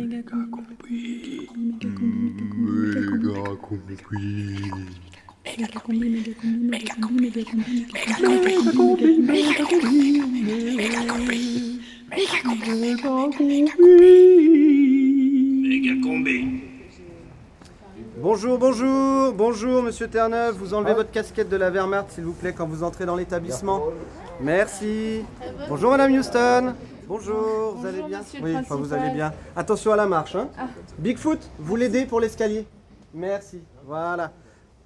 Méga combi. Méga combi. Méga combi. Méga combi. Méga combi. Méga combi. Méga combi. Méga combi. Méga combi. Bonjour, bonjour, bonjour Monsieur Terneuf, vous enlevez votre casquette de la Wehrmacht s'il vous plaît quand vous entrez dans l'établissement. Merci. Bonjour Madame Houston. Bonjour, vous allez bien Oui, enfin, vous allez bien. Attention à la marche. Hein. Bigfoot, vous l'aidez pour l'escalier Merci. Voilà.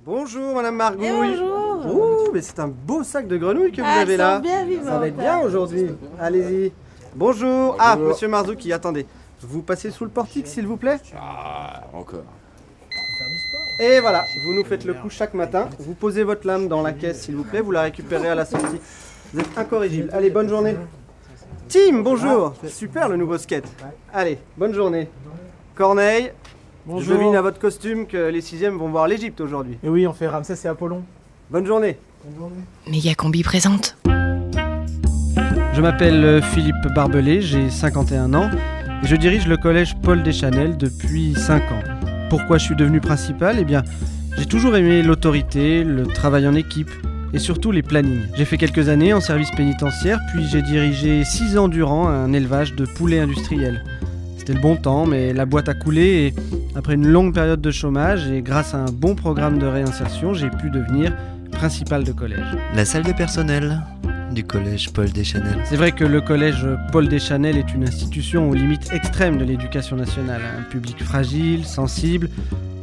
Bonjour Madame Margouille. bonjour. Ouh, mais c'est un beau sac de grenouilles que vous Ah, avez là. bien vivantes, Ça va être bien aujourd'hui. Allez-y. Bonjour. Ah, Monsieur Marzouki, attendez. Vous passez sous le portique s'il vous plaît? Ah, encore. Et voilà, vous nous faites le coup chaque matin. Vous posez votre lame dans la caisse, s'il vous plaît. Vous la récupérez à la sortie. Vous êtes incorrigible. Allez, bonne journée. Tim, bonjour. Super le nouveau skate. Allez, bonne journée. Corneille, je devine à votre costume que les sixièmes vont voir l'Égypte aujourd'hui. Et oui, on fait Ramsès et Apollon. Bonne journée. Méga combi présente. Je m'appelle euh, Philippe Barbelé, j'ai 51 ans et je dirige le collège Paul Deschanel depuis 5 ans. Pourquoi je suis devenu principal? Eh bien, j'ai toujours aimé l'autorité, le travail en équipe et surtout les plannings. J'ai fait quelques années en service pénitentiaire, puis j'ai dirigé 6 ans durant un élevage de poulets industriels. C'était le bon temps, mais la boîte a coulé et après une longue période de chômage et grâce à un bon programme de réinsertion, j'ai pu devenir principal de collège. La salle des personnels du collège Paul Deschanel. C'est vrai que le collège Paul Deschanel est une institution aux limites extrêmes de l'éducation nationale. Un public fragile, sensible.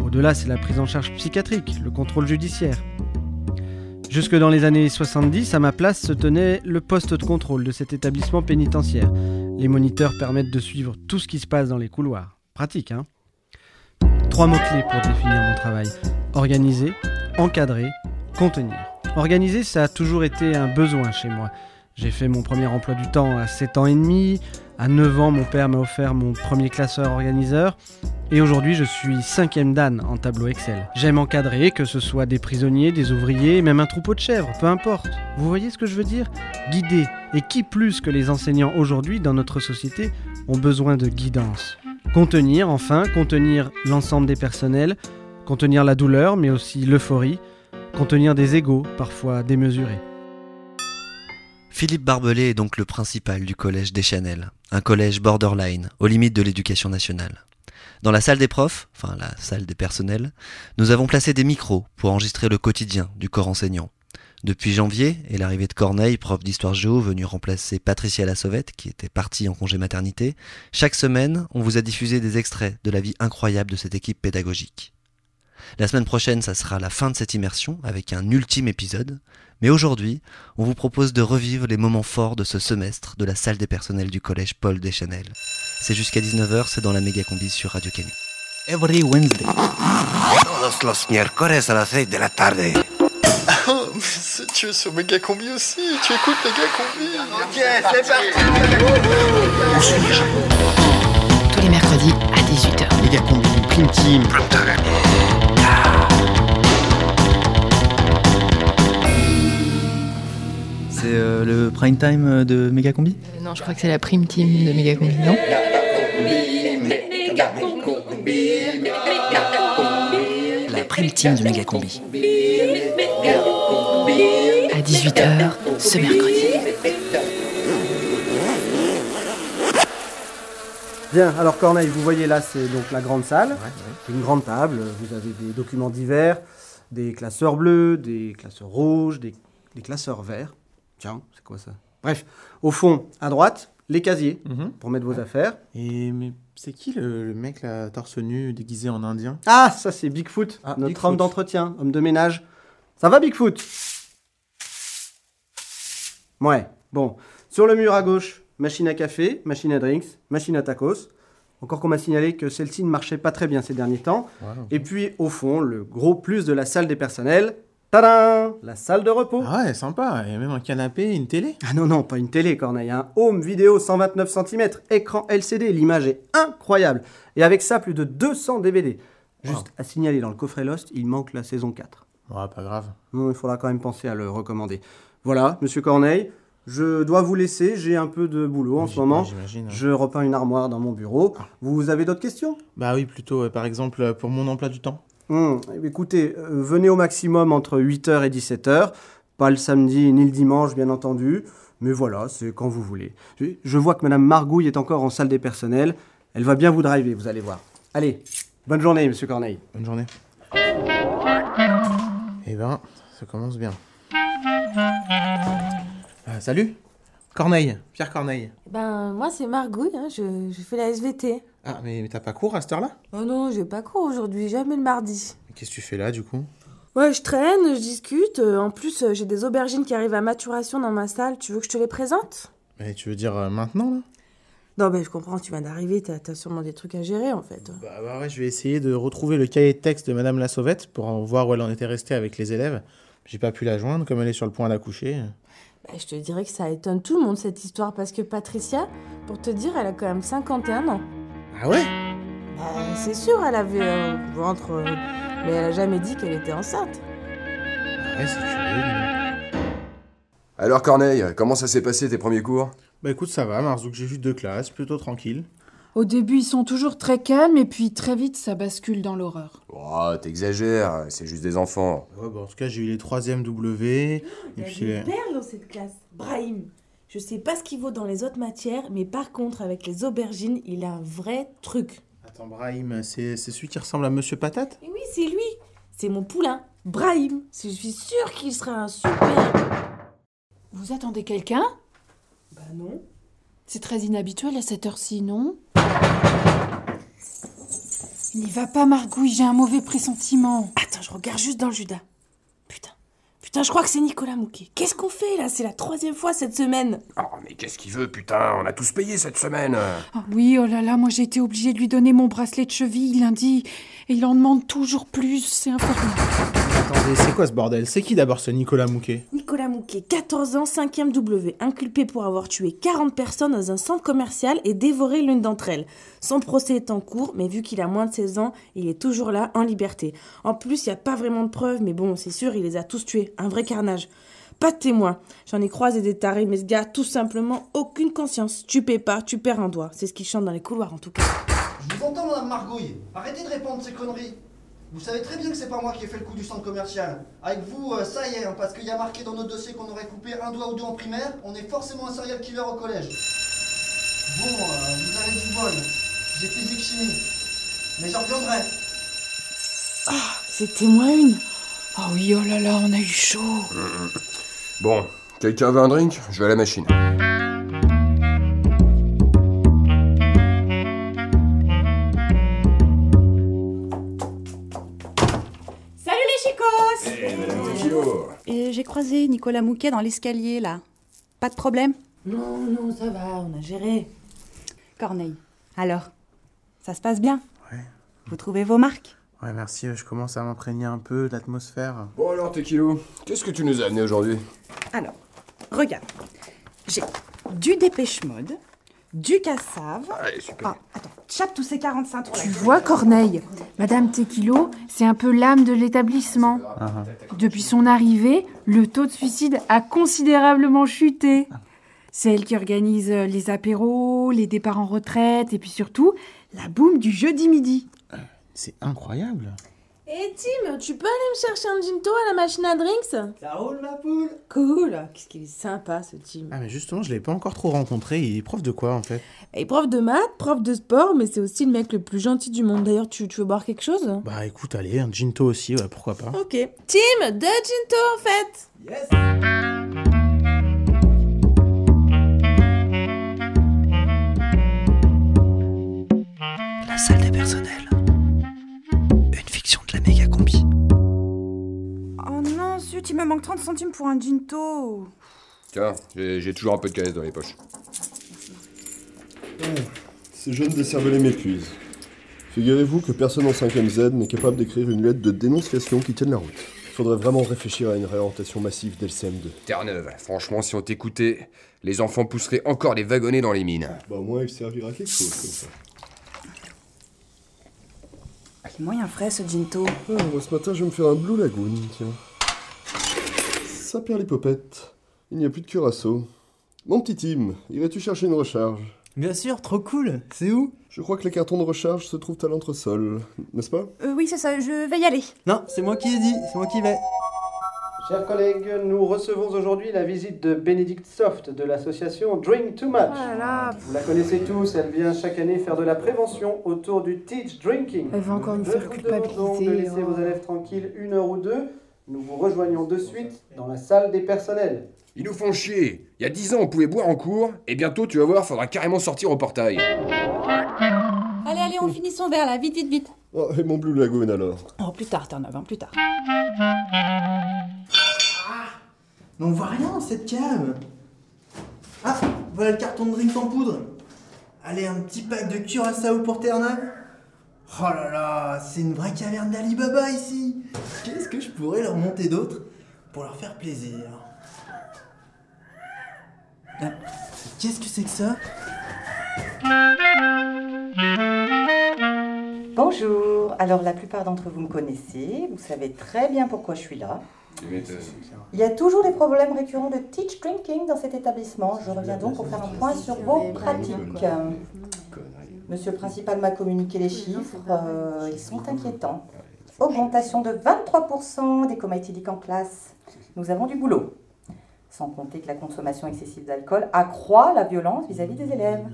Au-delà, c'est la prise en charge psychiatrique, le contrôle judiciaire. Jusque dans les années 70, à ma place se tenait le poste de contrôle de cet établissement pénitentiaire. Les moniteurs permettent de suivre tout ce qui se passe dans les couloirs. Pratique, hein Trois mots-clés pour définir mon travail. Organiser, encadrer, contenir. Organiser, ça a toujours été un besoin chez moi. J'ai fait mon premier emploi du temps à 7 ans et demi. À 9 ans, mon père m'a offert mon premier classeur organiseur. Et aujourd'hui, je suis cinquième dan en tableau Excel. J'aime encadrer, que ce soit des prisonniers, des ouvriers, même un troupeau de chèvres, peu importe. Vous voyez ce que je veux dire? Guider. Et qui plus que les enseignants aujourd'hui dans notre société ont besoin de guidance? Contenir, enfin, contenir l'ensemble des personnels, contenir la douleur, mais aussi l'euphorie, contenir des égaux, parfois démesurés. Philippe Barbelé est donc le principal du collège Deschanel, un collège borderline, aux limites de l'éducation nationale. Dans la salle des profs, enfin la salle des personnels, nous avons placé des micros pour enregistrer le quotidien du corps enseignant. Depuis janvier et l'arrivée de Corneille, prof d'histoire géo venu remplacer Patricia Lassovette, qui était partie en congé maternité, chaque semaine, on vous a diffusé des extraits de la vie incroyable de cette équipe pédagogique. La semaine prochaine, ça sera la fin de cette immersion avec un ultime épisode. Mais aujourd'hui, on vous propose de revivre les moments forts de ce semestre de la salle des personnels du collège Paul Deschanel. C'est jusqu'à 19h, c'est dans la méga combi sur Radio Canu. Every Wednesday. Todos los miércoles a las 6 de la tarde. Oh, mais c'est- tu es sur Méga Combi aussi Tu écoutes Méga Combi Ok, c'est parti. Tous les mercredis à 18h. Méga combi, prime team. C'est euh, le prime time de Méga combi non, je crois que c'est la prime team de Méga combi, non? La prime team de Méga combi. À 18h ce mercredi. Bien, alors Corneille, vous voyez là, c'est donc la grande salle. C'est une grande table. Vous avez des documents divers, des classeurs bleus, des classeurs rouges, des, des classeurs verts. Tiens, c'est quoi ça? Bref, au fond, à droite, les casiers pour mettre vos affaires. Et mais c'est qui le, le mec là, torse nu déguisé en indien? Ah, ça c'est Bigfoot, Ah, notre Bigfoot. homme d'entretien, homme de ménage. Ça va Bigfoot? Ouais, bon. Sur le mur à gauche, machine à café, machine à drinks, machine à tacos. Encore qu'on m'a signalé que celle-ci ne marchait pas très bien ces derniers temps. Et puis au fond, le gros plus de la salle des personnels. Tadam La salle de repos. Ah ouais, sympa. Il y a même un canapé et une télé. Ah non, non, pas une télé, Corneille. Un home vidéo 129 cm, écran LCD. L'image est incroyable. Et avec ça, plus de 200 DVD. Juste à signaler dans le coffret Lost, il manque la saison 4. Ouais, pas grave. Non, il faudra quand même penser à le recommander. Voilà, monsieur Corneille, je dois vous laisser, j'ai un peu de boulot en ce moment. J'imagine. Je repeins une armoire dans mon bureau. Ah. Vous avez d'autres questions? Bah oui, plutôt, euh, par exemple, pour mon emploi du temps. Hmm, Écoutez, euh, venez au maximum entre 8h et 17h. Pas le samedi ni le dimanche, bien entendu. Mais voilà, c'est quand vous voulez. Je, je vois que Madame Margouille est encore en salle des personnels. Elle va bien vous driver, vous allez voir. Allez, bonne journée, Monsieur Corneille. Bonne journée. Eh ben, ça commence bien. Ah, salut Corneille, Pierre Corneille. Ben, moi, c'est Margouille, hein, je, je fais la SVT. Ah, mais, mais t'as pas cours à cette heure-là? Oh non, j'ai pas cours aujourd'hui, jamais le mardi. Mais Qu'est-ce que tu fais là, du coup? Ouais, je traîne, je discute. euh, En plus, euh, j'ai des aubergines qui arrivent à maturation dans ma salle. Tu veux que je te les présente? Mais tu veux dire euh, maintenant, là? Non, ben, je comprends, tu viens d'arriver, t'as as sûrement des trucs à gérer, en fait. Bah, bah ouais, je vais essayer de retrouver le cahier de texte de Madame la Sauvette pour en voir où elle en était restée avec les élèves. J'ai pas pu la joindre, comme elle est sur le point d'accoucher. Ben, je te dirais que ça étonne tout le monde, cette histoire, parce que Patricia, pour te dire, elle a quand même 51 ans. Ah ouais Ben, c'est sûr, elle avait un ventre, euh, mais elle a jamais dit qu'elle était enceinte. Ouais, c'est curieux. Alors Corneille, comment ça s'est passé tes premiers cours? Bah écoute, ça va, Marzouk, j'ai juste deux classes, plutôt tranquille. Au début, ils sont toujours très calmes et puis très vite, ça bascule dans l'horreur. Oh, t'exagères, c'est juste des enfants. Ouais, bah en tout cas, j'ai eu les 3e W. Et Il y a puis. des perles dans cette classe. Brahim. Je sais pas ce qu'il vaut dans les autres matières, mais par contre, avec les aubergines, il a un vrai truc. Attends, Brahim, c'est c'est celui qui ressemble à Monsieur Patate? Et oui, c'est lui. C'est mon poulain. Brahim. Je suis sûre qu'il sera un super. Vous attendez quelqu'un? Bah non. C'est très inhabituel à cette heure-ci, non? N'y va pas, Margouille, j'ai un mauvais pressentiment. Attends, je regarde juste dans le Judas. Putain. Je crois que c'est Nicolas Mouquet. Qu'est-ce qu'on fait là? C'est la troisième fois cette semaine. Oh, mais qu'est-ce qu'il veut, putain? On a tous payé cette semaine. Ah oui, oh là là, moi j'ai été obligée de lui donner mon bracelet de cheville lundi et il en demande toujours plus, c'est infernal. Attendez, c'est quoi ce bordel? C'est qui d'abord ce Nicolas Mouquet? Nicolas Mouquet, 14 ans, 5e W, inculpé pour avoir tué 40 personnes dans un centre commercial et dévoré l'une d'entre elles. Son procès est en cours, mais vu qu'il a moins de 16 ans, il est toujours là, en liberté. En plus, il n'y a pas vraiment de preuves, mais bon, c'est sûr, il les a tous tués. Un vrai carnage. Pas de témoins. J'en ai croisé des tarés, mais ce gars tout simplement aucune conscience. Tu paies pas, tu perds un doigt. C'est ce qu'il chante dans les couloirs, en tout cas. Je vous entends, madame Margouille. Arrêtez de répondre ces conneries. Vous savez très bien que c'est pas moi qui ai fait le coup du centre commercial. Avec vous, euh, ça y est, hein, parce qu'il y a marqué dans notre dossier qu'on aurait coupé un doigt ou deux en primaire, on est forcément un serial killer au collège. Bon, euh, vous avez du bol. J'ai physique chimie. Mais j'en reviendrai. C'était moins une. Oh oui, oh là là, on a eu chaud. Bon, quelqu'un veut un drink? Je vais à la machine. J'ai croisé Nicolas Mouquet dans l'escalier, là. Pas de problème? Non, non, ça va, on a géré. Corneille. Alors Ça se passe bien? Ouais. Vous trouvez vos marques? Ouais, merci, je commence à m'imprégner un peu de l'atmosphère. Bon alors, Tequilo, qu'est-ce que tu nous as amené aujourd'hui? Alors, regarde. J'ai du dépêche mode, du cassave. Allez, super. Ah, attends, chape tous ces 45 Tu vois, Corneille, Madame Tequilo, c'est un peu l'âme de l'établissement. Depuis son arrivée, le taux de suicide a considérablement chuté. C'est elle qui organise euh, les apéros, les départs en retraite et puis surtout la boum du jeudi midi. C'est incroyable. Et Tim, tu peux aller me chercher un ginto à la machine à drinks? Ça roule ma poule Cool. Qu'est-ce qu'il est sympa, ce Tim. Ah, mais justement, je l'ai pas encore trop rencontré. Il est prof de quoi en fait? Et prof de maths, prof de sport, mais c'est aussi le mec le plus gentil du monde. D'ailleurs, tu, tu veux boire quelque chose? Bah écoute, allez, un ginto aussi, ouais, pourquoi pas. Ok. Tim, deux ginto en fait Yes La salle des personnels. Zut, il me manque 30 centimes pour un ginto. Tiens, j'ai toujours un peu de canette dans les poches. Ces jeunes décervelés m'épuisent. Figurez-vous que personne en 5ème Z n'est capable d'écrire une lettre de dénonciation qui tienne la route. Il faudrait vraiment réfléchir à une réorientation massive d'LCM2. Terre-Neuve, franchement, si on t'écoutait, les enfants pousseraient encore des wagonnets dans les mines. Bah au moins il servira à quelque chose comme ça. Il est moyen frais ce ginto. Ah, moi ce matin je vais me faire un Blue Lagoon, tiens. Ça perd les popettes. Il n'y a plus de curaçao. Mon petit Tim, irais-tu chercher une recharge? Bien sûr, trop cool. C'est où? Je crois que les cartons de recharge se trouvent à l'entresol, n'est-ce pas? Euh, oui, c'est ça, je vais y aller. Non, c'est moi qui ai dit, c'est moi qui vais. Chers collègues, nous recevons aujourd'hui la visite de Bénédicte Soft de l'association Drink Too Much. Vous la connaissez tous, elle vient chaque année faire de la prévention autour du teach drinking. Elle va encore nous faire demande donc de culpabiliser. laisser vos élèves tranquilles une heure ou deux. Nous vous rejoignons de suite dans la salle des personnels. Ils nous font chier. Il y a 10 ans, on pouvait boire en cours, et bientôt, tu vas voir, faudra carrément sortir au portail. Allez, allez, on finit son verre là, vite, vite, vite. Oh, et mon Blue Lagoon alors? Oh, plus tard, Terre-Neuve, hein, plus tard. Mais on voit rien dans cette cave. Ah, voilà le carton de drink en poudre. Allez, un petit pack de curaçao pour Terre-Neuve. Oh là là, c'est une vraie caverne d'Alibaba ici. Qu'est-ce que je pourrais leur monter d'autre pour leur faire plaisir Ah, Qu'est-ce que c'est que ça Bonjour, alors la plupart d'entre vous me connaissez, vous savez très bien pourquoi je suis là. Il y a toujours des problèmes récurrents de teach drinking dans cet établissement. Je reviens donc pour faire un point sur vos pratiques. Monsieur le principal m'a communiqué les chiffres, euh, ils sont inquiétants. Augmentation de 23% des comas éthyliques en classe. Nous avons du boulot. Sans compter que la consommation excessive d'alcool accroît la violence vis-à-vis des élèves.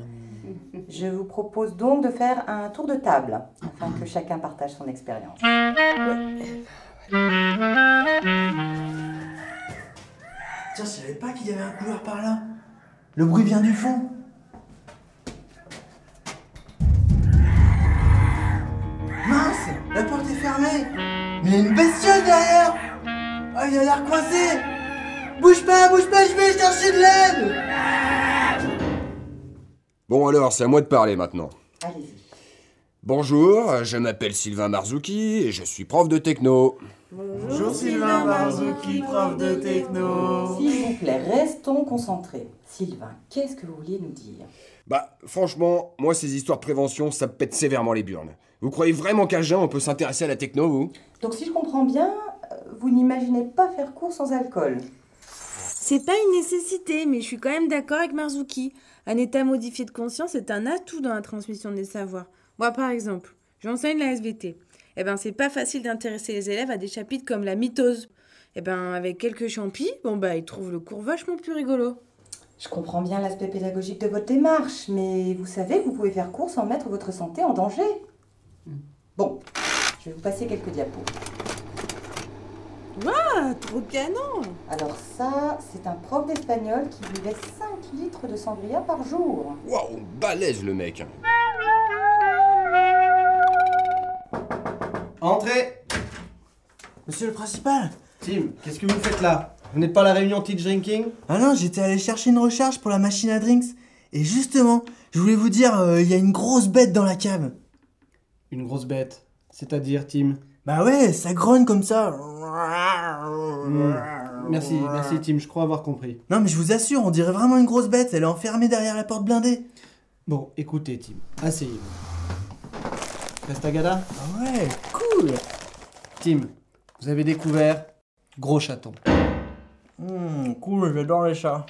Je vous propose donc de faire un tour de table, afin que chacun partage son expérience. Tiens, je savais pas qu'il y avait un couloir par là. Le bruit vient du fond. Fermée. Mais il y a une bestiole derrière. Ah, il a l'air coincé. Bouge pas, bouge pas, je vais chercher de l'aide. Bon alors, c'est à moi de parler maintenant. Allez-y. Bonjour, je m'appelle Sylvain Marzouki et je suis prof de techno. Bonjour Sylvain Marzouki, prof de techno. S'il vous plaît, restons concentrés. Sylvain, qu'est-ce que vous vouliez nous dire? Bah, franchement, moi, ces histoires de prévention, ça me pète sévèrement les burnes. Vous croyez vraiment qu'à jeun, on peut s'intéresser à la techno, vous? Donc si je comprends bien, euh, vous n'imaginez pas faire cours sans alcool. C'est pas une nécessité, mais je suis quand même d'accord avec Marzuki. Un état modifié de conscience est un atout dans la transmission des savoirs. Moi, par exemple, j'enseigne la SVT. Eh ben, c'est pas facile d'intéresser les élèves à des chapitres comme la mitose. Eh ben, avec quelques champis, bon bah, ils trouvent le cours vachement plus rigolo. Je comprends bien l'aspect pédagogique de votre démarche, mais vous savez que vous pouvez faire cours sans mettre votre santé en danger. Bon, je vais vous passer quelques diapos. Waouh, trop canon Alors ça, c'est un prof d'espagnol qui buvait 5 litres de sangria par jour. Waouh, balèze le mec. Entrez Monsieur le principal Tim, qu'est-ce que vous faites là? Vous n'êtes pas à la réunion Teach Drinking? Ah non, j'étais allé chercher une recharge pour la machine à drinks. Et justement, je voulais vous dire, euh, il y a une grosse bête dans la cave. Une grosse bête. C'est-à-dire, Tim Bah ouais, ça grogne comme ça. Hmm. Merci, merci Tim, je crois avoir compris. Non mais je vous assure, on dirait vraiment une grosse bête, elle est enfermée derrière la porte blindée. Bon, écoutez Tim, asseyez-vous. Restagada Ah ouais, cool Tim, vous avez découvert Gros Chaton. Hmm, cool, j'adore les chats.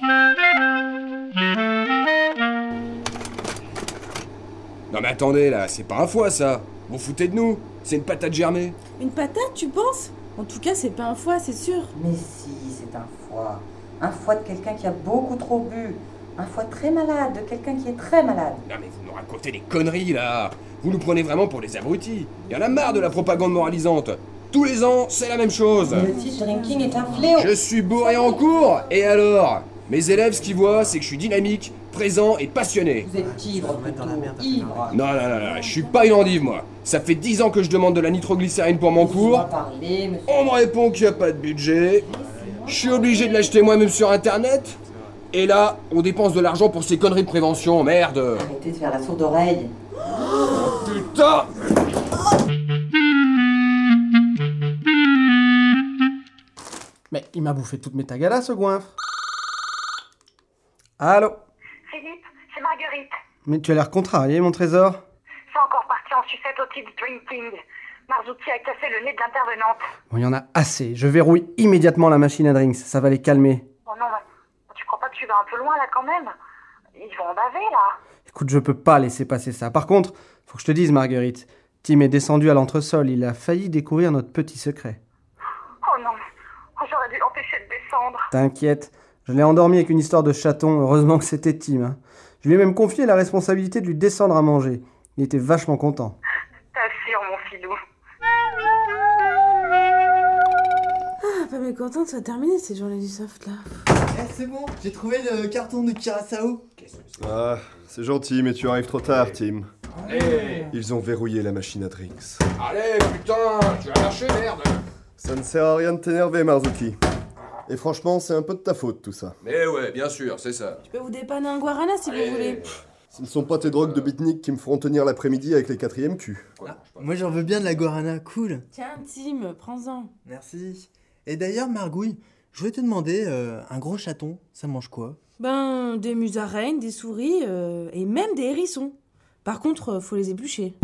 Non mais attendez là, c'est pas un foie ça. Vous foutez de nous C'est une patate germée. Une patate, tu penses? En tout cas, c'est pas un foie, c'est sûr. Mais si, c'est un foie. Un foie de quelqu'un qui a beaucoup trop bu. Un foie très malade, de quelqu'un qui est très malade. Non mais vous nous racontez des conneries là. Vous nous prenez vraiment pour des abrutis. Y en a marre de la propagande moralisante. Tous les ans, c'est la même chose. Le teach drinking est un fléau. Je suis bourré en cours, et alors? Mes élèves, ce qu'ils voient, c'est que je suis dynamique, présent et passionné. Vous êtes ivre ivre. Non, non, non, non, je suis pas une endive, moi. Ça fait 10 ans que je demande de la nitroglycérine pour mon cours. On me répond qu'il n'y a pas de budget. Je suis obligé de l'acheter moi-même sur internet. Et là, on dépense de l'argent pour ces conneries de prévention, merde. Arrêtez de faire la sourde oreille. Putain Mais il m'a bouffé toutes mes tagalas, ce goinfre. Allô? C'est Marguerite. Mais tu as l'air contrarié, mon trésor. C'est encore parti en sucette au titre drinking. Marzuki a cassé le nez de l'intervenante. Bon, il y en a assez. Je verrouille immédiatement la machine à drinks. Ça va les calmer. Oh non, tu crois pas que tu vas un peu loin là quand même? Ils vont en baver là. Écoute, je peux pas laisser passer ça. Par contre, faut que je te dise, Marguerite, Tim est descendu à l'entresol. Il a failli découvrir notre petit secret. Oh non, Oh, j'aurais dû l'empêcher de descendre. T'inquiète, je l'ai endormi avec une histoire de chaton. Heureusement que c'était Tim. hein. Je lui ai même confié la responsabilité de lui descendre à manger. Il était vachement content. T'assures, mon filou. Ah, pas mécontente, ça a terminé ces journées du soft là. Eh, c'est bon, j'ai trouvé le carton de Curaçao. Ah, c'est gentil, mais tu arrives trop tard, Tim. Allez Ils ont verrouillé la machine à drinks. Allez, putain, tu vas lâcher, merde Ça ne sert à rien de t'énerver, Marzuki. Et franchement, c'est un peu de ta faute, tout ça. Mais ouais, bien sûr, c'est ça. Je peux vous dépanner un guarana si vous voulez. Ce ne sont pas tes drogues de beatnik qui me feront tenir l'après-midi avec les quatrièmes culs. Moi j'en veux bien de la guarana, cool. Tiens, Tim, prends-en. Merci. Et d'ailleurs, Margouille, je voulais te demander, euh, un gros chaton, ça mange quoi? Ben, des musaraignes, des souris euh, et même des hérissons. Par contre, euh, faut les éplucher.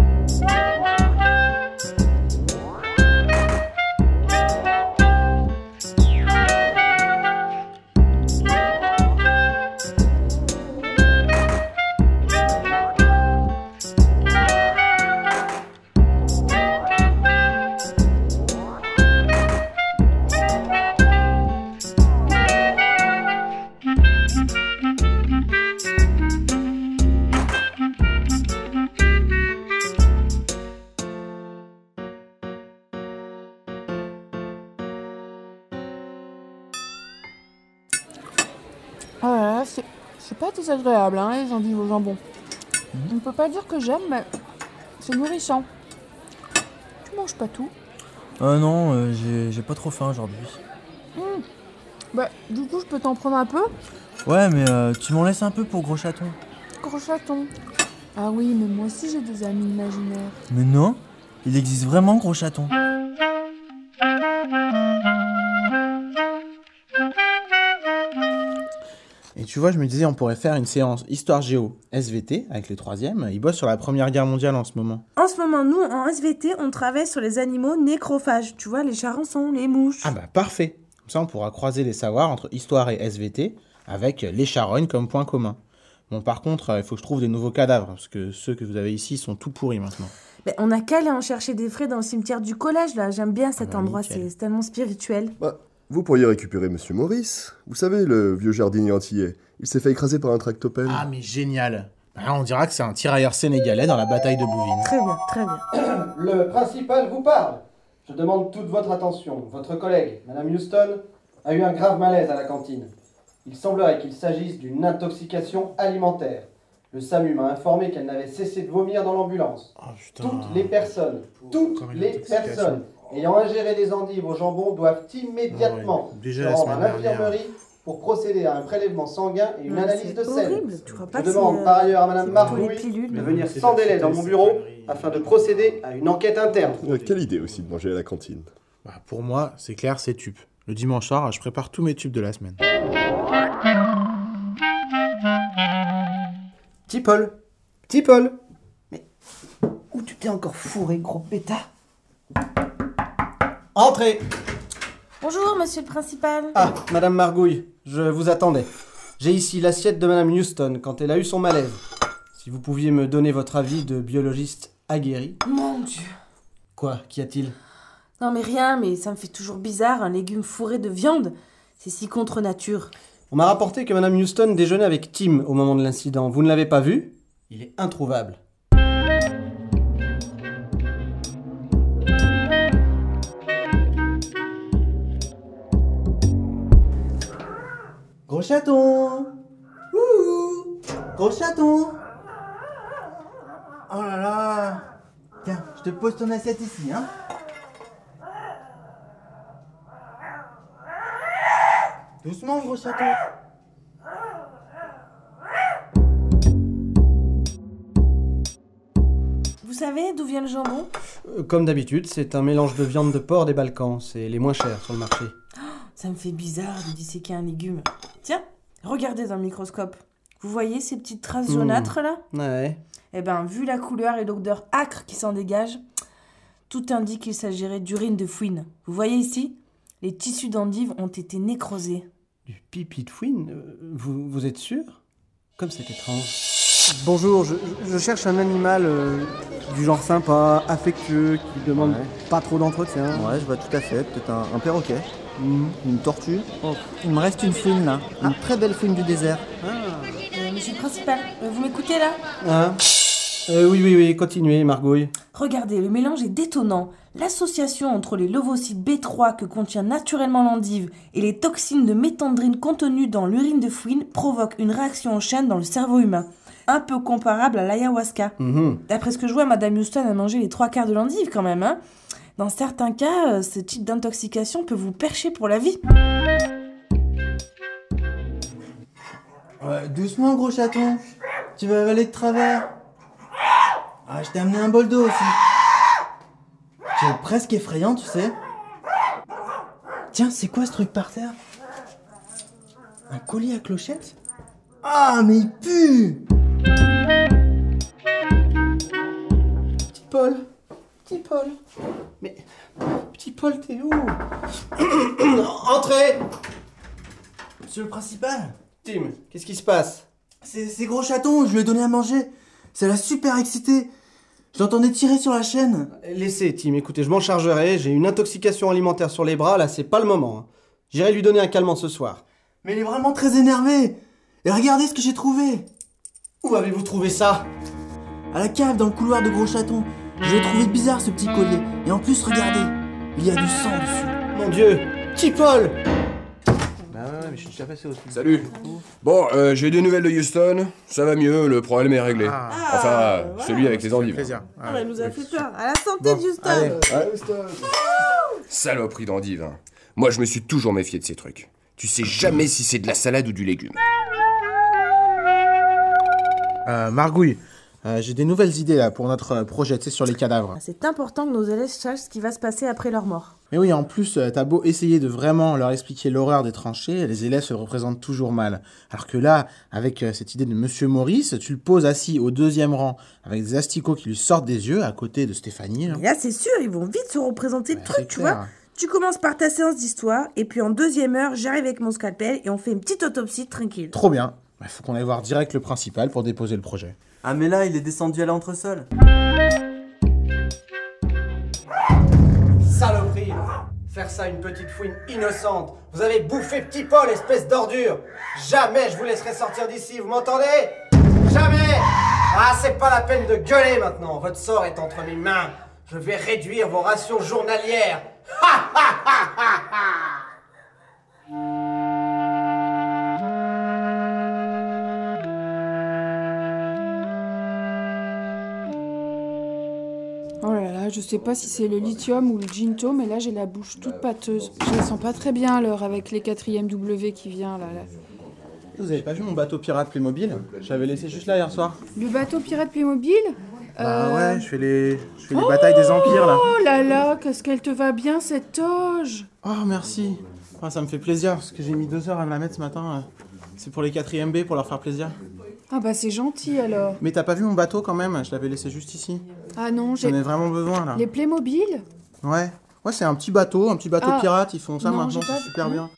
C'est pas désagréable, hein, les endives au jambon. On ne peut pas dire que j'aime, mais c'est nourrissant. Tu manges pas tout Euh non, euh, j'ai j'ai pas trop faim aujourd'hui. Hmm. Bah, du coup, je peux t'en prendre un peu Ouais, mais euh, tu m'en laisses un peu pour gros chaton. Gros chaton. Ah oui, mais moi aussi j'ai des amis imaginaires. Mais non, il existe vraiment gros chaton. Et tu vois, je me disais, on pourrait faire une séance Histoire Géo SVT avec les troisièmes. Ils bossent sur la Première Guerre mondiale en ce moment. En ce moment, nous, en SVT, on travaille sur les animaux nécrophages. Tu vois, les charançons, les mouches. Ah bah parfait Comme ça, on pourra croiser les savoirs entre Histoire et SVT avec les charognes comme point commun. Bon, par contre, euh, il faut que je trouve des nouveaux cadavres, parce que ceux que vous avez ici sont tout pourris maintenant. Ben, on a qu'à aller en chercher des frais dans le cimetière du collège, là. J'aime bien cet bah, endroit, c'est tellement spirituel. Bah, vous pourriez récupérer Monsieur Maurice. Vous savez, le vieux jardinier antillais. Il s'est fait écraser par un tractopelle. Ah, mais génial Bah là, on dira que c'est un tirailleur sénégalais dans la bataille de Bouvines. Très bien, très bien. Le principal vous parle. Je demande toute votre attention. Votre collègue, Madame Houston, a eu un grave malaise à la cantine. Il semblerait qu'il s'agisse d'une intoxication alimentaire. Le SAMU m'a informé qu'elle n'avait cessé de vomir dans l'ambulance. toutes les personnes, toutes les personnes ayant ingéré des endives au jambon doivent immédiatement déjà se rendre à l'infirmerie pour procéder à un prélèvement sanguin et une analyse de sel. horrible, tu crois pas Je demande par ailleurs à Madame pilules, de venir sans délai dans mon bureau afin de procéder à une enquête interne. Quelle idée aussi de manger à la cantine. Bah, pour moi, c'est clair, c'est tube. Le dimanche soir, je prépare tous mes tubes de la semaine. Petit Paul Petit Paul Mais où tu t'es encore fourré, gros bêta Entrez Bonjour, monsieur le principal. Ah, Madame Margouille, je vous attendais. J'ai ici l'assiette de Madame Houston quand elle a eu son malaise. Si vous pouviez me donner votre avis de biologiste aguerri. Mon dieu. Quoi Qu'y a-t-il? Non, mais rien, mais ça me fait toujours bizarre, un légume fourré de viande. C'est si contre nature. On m'a rapporté que Madame Houston déjeunait avec Tim au moment de l'incident. Vous ne l'avez pas vu? Il est introuvable. Chaton. Ouh Gros chaton. Oh là là. Tiens, je te pose ton assiette ici, hein. Doucement, gros chaton. Vous savez d'où vient le jambon? Euh, Comme d'habitude, c'est un mélange de viande de porc des Balkans. C'est les moins chers sur le marché. Ça me fait bizarre de disséquer un légume. Tiens, regardez dans le microscope. Vous voyez ces petites traces Hmm. jaunâtres là? Ouais. Eh ben, vu la couleur et l'odeur âcre qui s'en dégage, tout indique qu'il s'agirait d'urine de fouine. Vous voyez ici? Les tissus d'endive ont été nécrosés. Du pipi de fouine Euh, vous, vous êtes sûr? Comme c'est étrange. Bonjour, je, je cherche un animal euh, du genre sympa, affectueux, qui demande pas trop d'entretien. Ouais, je vois tout à fait. Peut-être un, un perroquet. Une tortue. Il me reste une fouine là. Une très belle fouine du désert. Euh, monsieur le principal, euh, vous m'écoutez là? Hein? Euh, Oui, oui, oui, continuez, Margouille. Regardez, le mélange est détonnant. L'association entre les levocytes B3 que contient naturellement l'endive et les toxines de méthandrine contenues dans l'urine de fouine provoque une réaction en chaîne dans le cerveau humain. Un peu comparable à l'ayahuasca. Mhm. D'après ce que je vois, Madame Houston a mangé les trois quarts de l'endive quand même. Hein? Dans certains cas, euh, ce type d'intoxication peut vous percher pour la vie. Ouais, doucement, gros chaton. Tu vas avaler de travers. Ah, je t'ai amené un bol d'eau aussi. Es presque effrayant, tu sais. Tiens, c'est quoi ce truc par terre? Un collier à clochette? Ah, mais il pue Petit Paul. Petit Paul. Mais. Petit Paul, t'es où? Entrez Monsieur le principal Tim, qu'est-ce qui se passe? C'est c'est gros chaton, je lui ai donné à manger. Ça l'a super excité. Je l'entendais tirer sur la chaîne. Laissez, Tim, écoutez, je m'en chargerai. J'ai une intoxication alimentaire sur les bras, là, c'est pas le moment. hein. J'irai lui donner un calmant ce soir. Mais il est vraiment très énervé. Et regardez ce que j'ai trouvé. Où avez-vous trouvé ça? À la cave, dans le couloir de gros chaton. Je l'ai trouvé bizarre ce petit collier. Et en plus, regardez, il y a du sang dessus. Mon dieu Paul Bah ouais, ouais, mais je suis déjà passé au Salut. Bon, euh, j'ai des nouvelles de Houston. Ça va mieux, le problème est réglé. enfin, euh, celui avec les endives. Ah, elle nous a fait peur. À la santé de Houston Ouais. Saloperie d'endives. hein. Moi, je me suis toujours méfié de ces trucs. Tu sais jamais si c'est de la salade ou du légume. Euh, Margouille, euh, j'ai des nouvelles idées là pour notre euh, projet, sur les cadavres. C'est important que nos élèves sachent ce qui va se passer après leur mort. Mais oui, en plus, euh, t'as beau essayer de vraiment leur expliquer l'horreur des tranchées, les élèves se représentent toujours mal. Alors que là, avec cette idée de Monsieur Maurice, tu le poses assis au deuxième rang, avec des asticots qui lui sortent des yeux, à côté de Stéphanie. là. Et là, c'est sûr, ils vont vite se représenter le truc, tu clair. vois. Tu commences par ta séance d'histoire, et puis en deuxième heure, j'arrive avec mon scalpel et on fait une petite autopsie tranquille. Trop bien. Il faut qu'on aille voir direct le principal pour déposer le projet. Ah, mais là, il est descendu à l'entresol. Saloperie Faire ça une petite fouine innocente. Vous avez bouffé Petit Paul, espèce d'ordure. Jamais je vous laisserai sortir d'ici, vous m'entendez? Jamais! Ah, c'est pas la peine de gueuler maintenant. Votre sort est entre mes mains. Je vais réduire vos rations journalières. Ha ha je sais pas si c'est le lithium ou le ginto, mais là j'ai la bouche toute pâteuse. Je la sens pas très bien l'heure avec les 4ème W qui vient là, là. Vous avez pas vu mon bateau pirate Playmobil? J'avais laissé juste là hier soir. Le bateau pirate Playmobil? Bah Euh, ouais, je fais les, je fais les batailles des empires là. Oh là là, qu'est-ce qu'elle te va bien cette toge? Oh merci. Ah, ça me fait plaisir parce que j'ai mis deux heures à me la mettre ce matin. euh. C'est pour les 4ème B pour leur faire plaisir. Ah bah c'est gentil alors. Mais t'as pas vu mon bateau quand même? Je l'avais laissé juste ici. Ah non, j'ai... J'en ai vraiment besoin là. Les Playmobil? Ouais. Ouais, c'est un petit bateau, un petit bateau Ah. pirate. Ils font ça Non, maintenant, c'est super bien.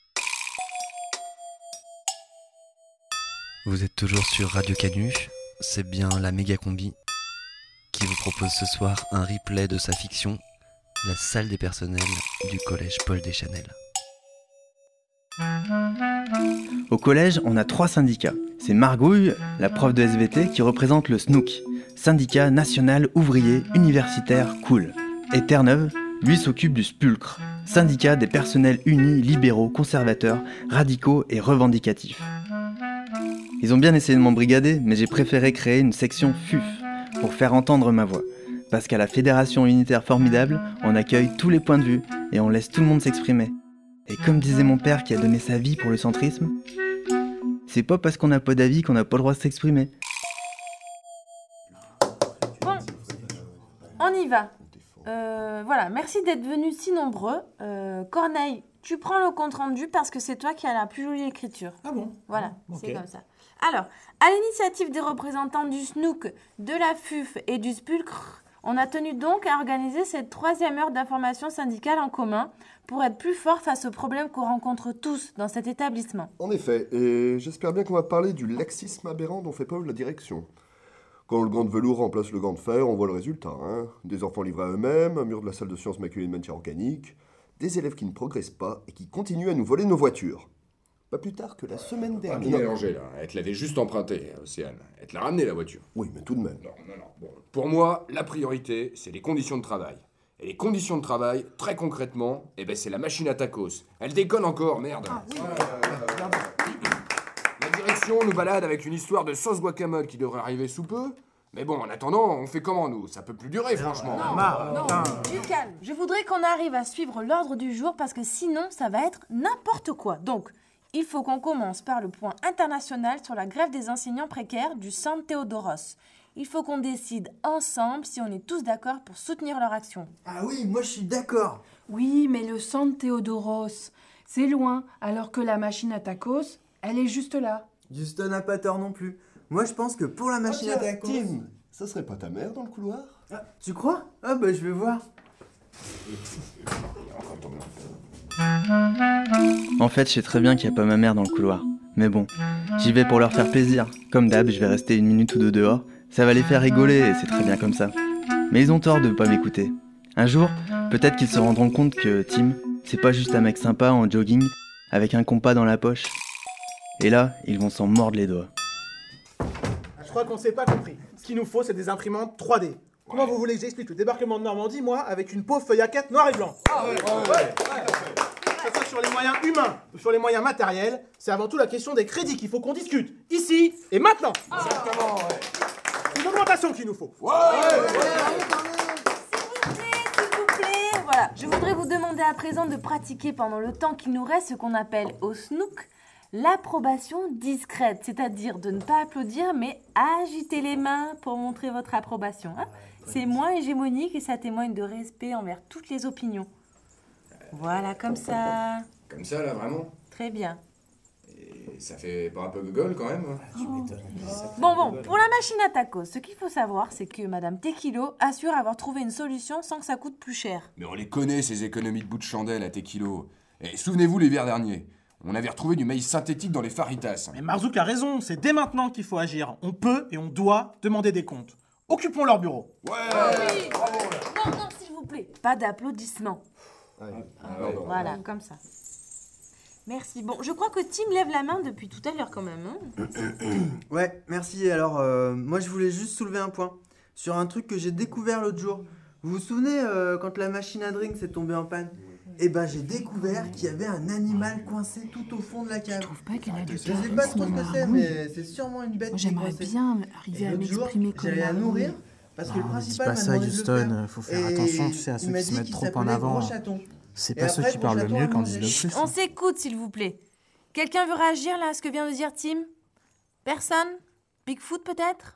Vous êtes toujours sur Radio Canu, c'est bien la méga combi qui vous propose ce soir un replay de sa fiction, La salle des personnels du collège Paul Deschanel. Au collège, on a trois syndicats. C'est Margouille, la prof de SVT, qui représente le SNOOC, syndicat national ouvrier universitaire cool. Et Terre-Neuve, lui s'occupe du SPULCRE, syndicat des personnels unis, libéraux, conservateurs, radicaux et revendicatifs. Ils ont bien essayé de m'embrigader, mais j'ai préféré créer une section FUF pour faire entendre ma voix. Parce qu'à la Fédération unitaire formidable, on accueille tous les points de vue et on laisse tout le monde s'exprimer. Et comme disait mon père qui a donné sa vie pour le centrisme, c'est pas parce qu'on n'a pas d'avis qu'on n'a pas le droit de s'exprimer. Bon, on y va. Euh, voilà, merci d'être venus si nombreux. Euh, Corneille, tu prends le compte rendu parce que c'est toi qui as la plus jolie écriture. Ah bon Voilà, Ok. c'est comme ça. Alors, à l'initiative des représentants du SNOOC, de la FUF et du SPULCRE, On a tenu donc à organiser cette troisième heure d'information syndicale en commun pour être plus fort face aux problèmes qu'on rencontre tous dans cet établissement. En effet, et j'espère bien qu'on va parler du laxisme aberrant dont fait preuve la direction. Quand le gant de velours remplace le gant de fer, on voit le résultat. Hein des enfants livrés à eux-mêmes, un mur de la salle de sciences maculé de matière organique, des élèves qui ne progressent pas et qui continuent à nous voler nos voitures. Pas plus tard que la semaine Ah, dernière. mélangé, là. Elle te l'avait juste emprunté, Océane. Elle te l'a ramené, la voiture. Oui, mais tout de même. Non, non, non. Bon, pour moi, la priorité, c'est les conditions de travail. Et les conditions de travail, très concrètement, eh ben, c'est la machine à tacos. Elle déconne encore, merde. La direction nous balade avec une histoire de sauce guacamole qui devrait arriver sous peu. Mais bon, en attendant, on fait comment, nous? Ça peut plus durer, franchement. Non, du calme. Je voudrais qu'on arrive à suivre l'ordre du jour parce que sinon, ça va être n'importe quoi. Donc, il faut qu'on commence par le point international sur la grève des enseignants précaires du San Théodoros. Il faut qu'on décide ensemble si on est tous d'accord pour soutenir leur action. Ah oui, moi je suis d'accord. Oui, mais le San Théodoros, c'est loin, alors que la machine à tacos, elle est juste là. Houston n'a pas tort non plus. Moi je pense que pour la machine à tacos. Tim, ça serait pas ta mère dans le couloir Ah, tu crois Ah bah je vais voir. En fait, je sais très bien qu'il n'y a pas ma mère dans le couloir. Mais bon, j'y vais pour leur faire plaisir. Comme d'hab, je vais rester une minute ou deux dehors. Ça va les faire rigoler et c'est très bien comme ça. Mais ils ont tort de pas m'écouter. Un jour, peut-être qu'ils se rendront compte que Tim, c'est pas juste un mec sympa en jogging avec un compas dans la poche. Et là, ils vont s'en mordre les doigts. Je crois qu'on s'est pas compris. Ce qu'il nous faut, c'est des imprimantes 3D. Comment vous voulez que j'explique le débarquement de Normandie, moi, avec une pauvre feuille à 4 noir et blanc Que ce soit sur les moyens humains ou sur les moyens matériels, c'est avant tout la question des crédits qu'il faut qu'on discute. Ici et maintenant Exactement, C'est une augmentation qu'il nous faut. S'il vous plaît, voilà. Je voudrais vous demander à présent de pratiquer pendant le temps qu'il nous reste ce qu'on appelle au snook l'approbation discrète, c'est-à-dire de ne pas applaudir mais agiter les mains pour montrer votre approbation. hein. C'est moins hégémonique et ça témoigne de respect envers toutes les opinions. Voilà, comme ça. Comme ça, là, vraiment Très bien. Et ça fait pas un peu gogol, quand même hein Bon, bon, pour la machine à tacos, ce qu'il faut savoir, c'est que Madame Tequilo assure avoir trouvé une solution sans que ça coûte plus cher. Mais on les connaît, ces économies de bout de chandelle à tes kilos. Et souvenez-vous l'hiver dernier, on avait retrouvé du maïs synthétique dans les faritas. Mais Marzouk a raison, c'est dès maintenant qu'il faut agir. On peut et on doit demander des comptes. Occupons leur bureau. Non, non, s'il vous plaît. Pas d'applaudissements. Voilà, comme ça. Merci. Bon, je crois que Tim lève la main depuis tout à l'heure quand même. hein. Ouais, merci. Alors, euh, moi je voulais juste soulever un point sur un truc que j'ai découvert l'autre jour. Vous vous souvenez euh, quand la machine à drink s'est tombée en panne? Eh ben, j'ai découvert qu'il y avait un animal coincé tout au fond de la cave. Je trouve pas qu'elle a du Je sais pas trop ce que c'est, mais c'est sûrement une bête. Moi, j'aimerais bien arriver Et à m'exprimer comme J'allais la nourrir parce que le dis principal pas ça, le Houston, faire. faut faire attention, tu sais, à ceux qui se mettent trop en avant. C'est pas ceux qui parlent le mieux quand disent le plus. On s'écoute, s'il vous plaît. Quelqu'un veut réagir là à ce que vient de dire Tim? Personne? Bigfoot peut-être?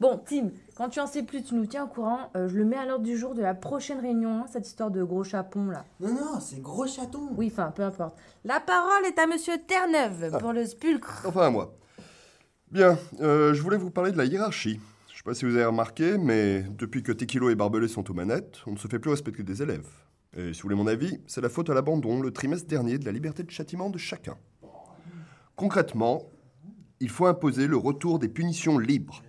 Bon, Tim, quand tu en sais plus, tu nous tiens au courant. Euh, je le mets à l'ordre du jour de la prochaine réunion, hein, cette histoire de gros chapon là. Non, non, c'est gros chaton. Oui, enfin, peu importe. La parole est à Monsieur Terre-Neuve pour le spulcre. Enfin à moi. Bien, euh, je voulais vous parler de la hiérarchie. Je sais pas si vous avez remarqué, mais depuis que Tequilo et Barbelé sont aux manettes, on ne se fait plus respecter des élèves. Et si vous voulez mon avis, c'est la faute à l'abandon le trimestre dernier de la liberté de châtiment de chacun. Concrètement, il faut imposer le retour des punitions libres.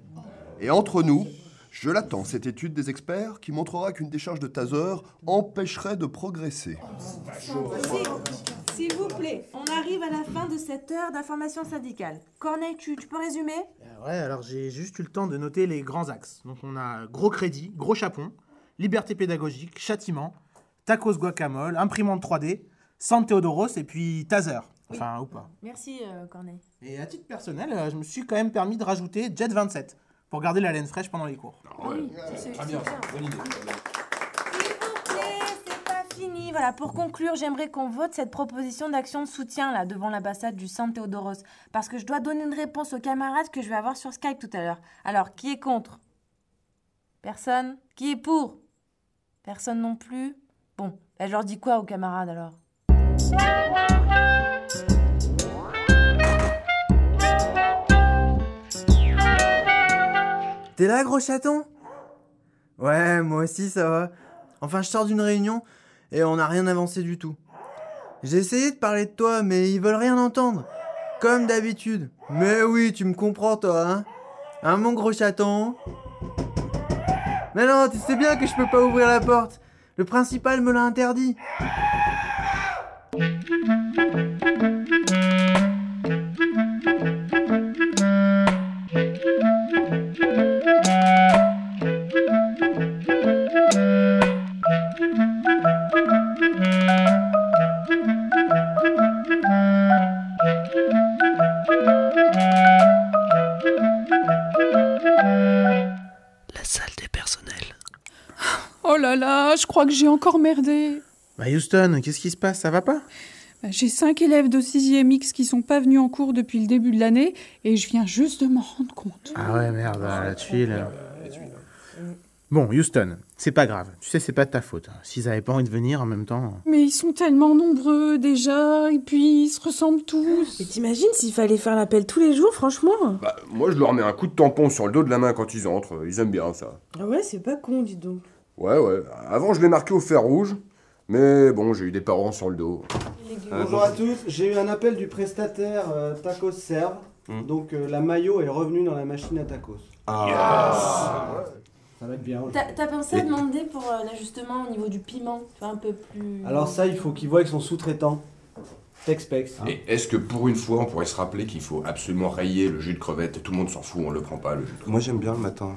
Et entre nous, je l'attends, cette étude des experts qui montrera qu'une décharge de taser empêcherait de progresser. S'il vous plaît, on arrive à la fin de cette heure d'information syndicale. Corneille, tu, tu peux résumer? Ouais, alors j'ai juste eu le temps de noter les grands axes. Donc on a gros crédit, gros chapon, liberté pédagogique, châtiment, tacos guacamole, imprimante 3D, San Théodoros et puis taser. Enfin, ou pas. Merci, euh, Corneille. Et à titre personnel, euh, je me suis quand même permis de rajouter Jet 27 pour garder la laine fraîche pendant les cours. c'est- Très bien, bonne idée. C'est pas fini. Voilà, pour conclure, j'aimerais qu'on vote cette proposition d'action de soutien là devant l'ambassade du San Théodoros. Parce que je dois donner une réponse aux camarades que je vais avoir sur Skype tout à l'heure. Alors, qui est contre? Personne? Qui est pour? Personne non plus? Bon, bah, je leur dis quoi aux camarades alors? T'es là, gros chaton? Ouais, moi aussi ça va. Enfin, je sors d'une réunion et on n'a rien avancé du tout. J'ai essayé de parler de toi, mais ils veulent rien entendre. Comme d'habitude. Mais oui, tu me comprends toi, hein Hein, mon gros chaton? Mais non, tu sais bien que je peux pas ouvrir la porte. Le principal me l'a interdit. Je crois que j'ai encore merdé. Bah Houston, qu'est-ce qui se passe? Ça va pas? Bah, J'ai cinq élèves de 6e X qui sont pas venus en cours depuis le début de l'année et je viens juste de m'en rendre compte. Ah ouais, merde, la tuile. Bon, Houston, c'est pas grave. Tu sais, c'est pas de ta faute. S'ils avaient pas envie de venir en même temps. Mais ils sont tellement nombreux déjà et puis ils se ressemblent tous. Mais t'imagines s'il fallait faire l'appel tous les jours, franchement? Bah, moi, je leur mets un coup de tampon sur le dos de la main quand ils entrent. Ils aiment bien ça. Ah ouais, c'est pas con, dis donc. Ouais, ouais. Avant, je les marquais au fer rouge. Mais bon, j'ai eu des parents sur le dos. Bonjour à tous, j'ai eu un appel du prestataire euh, Tacos Serve. Donc euh, la maillot est revenue dans la machine à tacos. Ah. Ça va être bien. T'as t'as pensé à demander pour euh, l'ajustement au niveau du piment Tu vois, un peu plus. Alors ça, il faut qu'il voit avec son sous-traitant. Texpex. Et est-ce que pour une fois, on pourrait se rappeler qu'il faut absolument rayer le jus de crevette? Tout le monde s'en fout, on le prend pas, le jus de crevette. Moi j'aime bien le matin.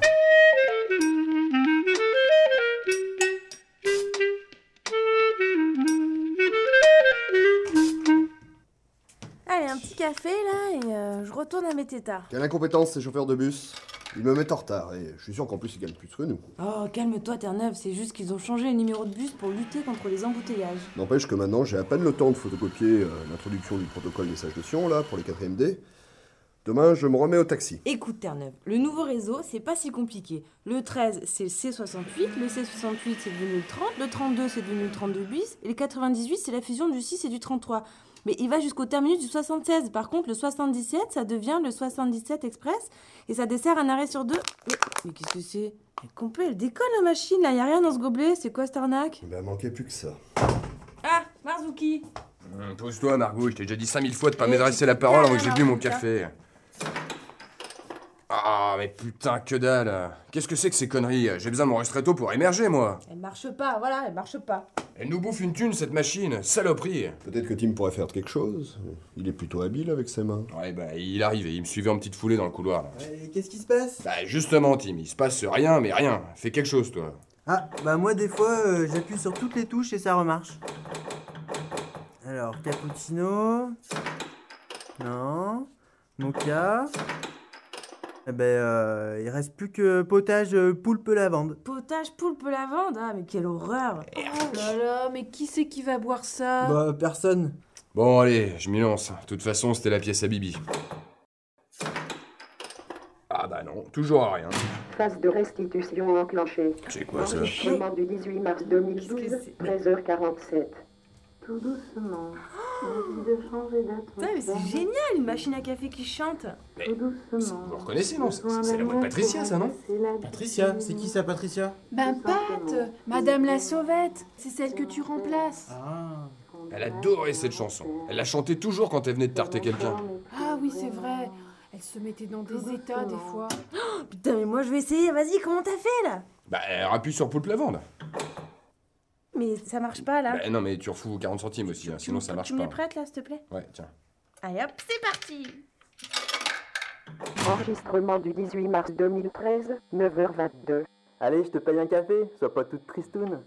Café là et euh, je retourne à mes tétards. Quelle incompétence ces chauffeurs de bus Ils me mettent en retard et je suis sûr qu'en plus ils gagnent plus que nous. Oh, calme-toi, Terre-Neuve, c'est juste qu'ils ont changé le numéro de bus pour lutter contre les embouteillages. N'empêche que maintenant j'ai à peine le temps de photocopier euh, l'introduction du protocole message de Sion là pour les 4 D. Demain je me remets au taxi. Écoute, Terre-Neuve, le nouveau réseau, c'est pas si compliqué. Le 13, c'est le C68, le C68, c'est devenu le 30, le 32, c'est devenu le 32 bis, et le 98, c'est la fusion du 6 et du 33. Mais il va jusqu'au terminus du 76. Par contre, le 77, ça devient le 77 Express, et ça dessert un arrêt sur deux. Mais, mais qu'est-ce que c'est? Elle est complet, elle déconne la machine, là, y a rien dans ce gobelet, c'est quoi cette arnaque? Ben manquait plus que ça. Ah, Marzuki Hum, Pose-toi, Margot, je t'ai déjà dit 5000 fois de pas m'adresser la parole avant que j'ai bu mon café. Ah, mais putain, que dalle Qu'est-ce que c'est que ces conneries? J'ai besoin de mon ristretto pour émerger, moi Elle marche pas, voilà, elle marche pas. Elle nous bouffe une thune, cette machine, saloperie Peut-être que Tim pourrait faire quelque chose. Il est plutôt habile avec ses mains. Ouais, bah, il arrive et il me suivait en petite foulée dans le couloir, là. Et qu'est-ce qui se passe? Bah, justement, Tim, il se passe rien, mais rien. Fais quelque chose, toi. Ah, bah moi des fois euh, j'appuie sur toutes les touches et ça remarche. Alors, cappuccino. Non. Mocha. Eh ben, euh, il reste plus que potage euh, poulpe lavande. Potage poulpe lavande? Ah, mais quelle horreur Oh là là, mais qui c'est qui va boire ça? Bah, personne. Bon, allez, je m'y lance. De toute façon, c'était la pièce à Bibi. Ah bah non, toujours à rien. Phase de restitution enclenchée. C'est quoi ça? Enregistrement du 18 mars 2012, 13h47. Tout doucement. Envie de changer Putain, mais c'est génial, une machine à café qui chante Tout doucement. Vous reconnaissez, non? C'est la voix de Patricia, ça, non? Patricia C'est qui ça, Patricia? Ben Pat, Madame la Sauvette, c'est celle que tu remplaces. Ah. Elle adorait cette chanson. Elle la chantait toujours quand elle venait de tarter quelqu'un. Ah oui, c'est vrai. Elle se mettait dans des états des fois. Oh, Putain, mais moi je vais essayer, vas-y, comment t'as fait là? Bah, elle appuie sur poulpe lavande. Mais ça marche pas là. Bah, non, mais tu refous 40 centimes aussi, hein, sinon ça marche tu me pas. les prêtes là, s'il te plaît? Ouais, tiens. Allez hop, c'est parti Enregistrement du 18 mars 2013, 9h22. Allez, je te paye un café, sois pas toute tristoune.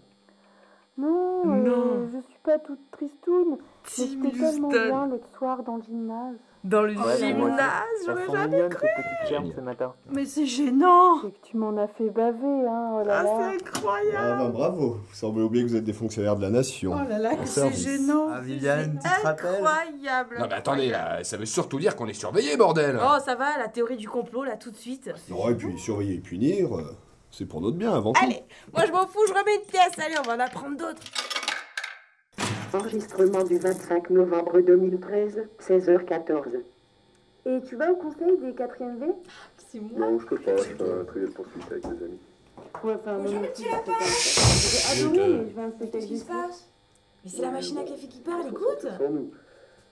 Non, Non. euh, je suis pas toute tristoune. C'était tellement bien l'autre soir dans le gymnase. Dans le Ouais, moi aussi. gymnase, j'aurais jamais cru. ce matin. Mais c'est gênant. C'est que tu m'en as fait baver, hein, oh là Ah, là. c'est incroyable. Ah bah bravo, vous semblez oublier que vous êtes des fonctionnaires de la nation. Oh là là, que c'est gênant. Ah, Viviane, tu te rappelles Incroyable. Non, mais attendez, là, ça veut surtout dire qu'on est surveillé, bordel. Oh, ça va, la théorie du complot là, tout de suite. Non, et puis surveiller et punir, euh, c'est pour notre bien avant tout. Allez, moi je m'en fous, je remets une pièce, allez, on va en apprendre d'autres Enregistrement du 25 novembre 2013, 16h14. Et tu vas au conseil des 4ème V? C'est moi. Non, je peux pas, je fais un trio de poursuite avec des amis. Ouais, enfin, Bonjour, plus, lapin. c'est pas- J'ai adoré, mais je vais un peu Qu'est-ce qui se passe? Mais c'est la machine à café qui parle, écoute.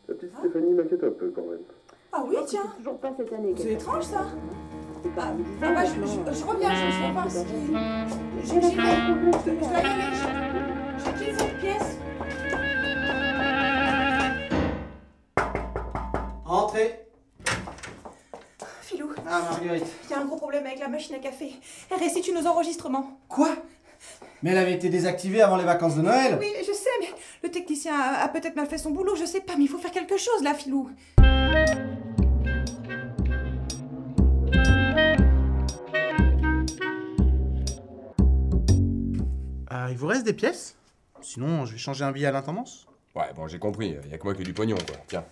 La petite Stéphanie m'inquiète un peu quand même. Ah oui, tiens. toujours pas cette année. C'est étrange ça. Ah, Ah bah, je, je- je reviens, je, je vais voir ce qui... Vais. Je, dois y aller, je quitte Ah, Marguerite. il y a un gros problème avec la machine à café. Elle restitue nos enregistrements. Quoi? Mais elle avait été désactivée avant les vacances de Noël Oui, je sais, mais le technicien a, a peut-être mal fait son boulot, je sais pas, mais il faut faire quelque chose là, Filou. Ah, il vous reste des pièces? Sinon, je vais changer un billet à l'intendance? Ouais, bon, j'ai compris. Y a que moi qui ai du pognon, quoi. Tiens.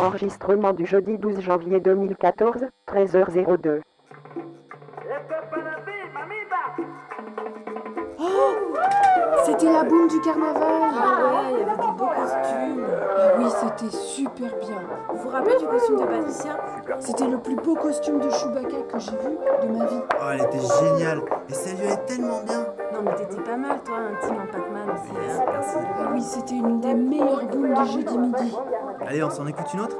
Enregistrement du jeudi 12 janvier 2014, 13h02. Oh C'était la boum du carnaval Ah ouais, il y avait des beaux costumes. Ah oui, c'était super bien. Vous vous rappelez du costume de Patricia? C'était le plus beau costume de Chewbacca que j'ai vu de ma vie. Oh, elle était géniale Et ça lui allait tellement bien Non mais t'étais pas mal toi, un tigre en Pac-Man aussi. hein. Ah oui, c'était une des meilleures boules du jeudi midi. Allez, on s'en écoute une autre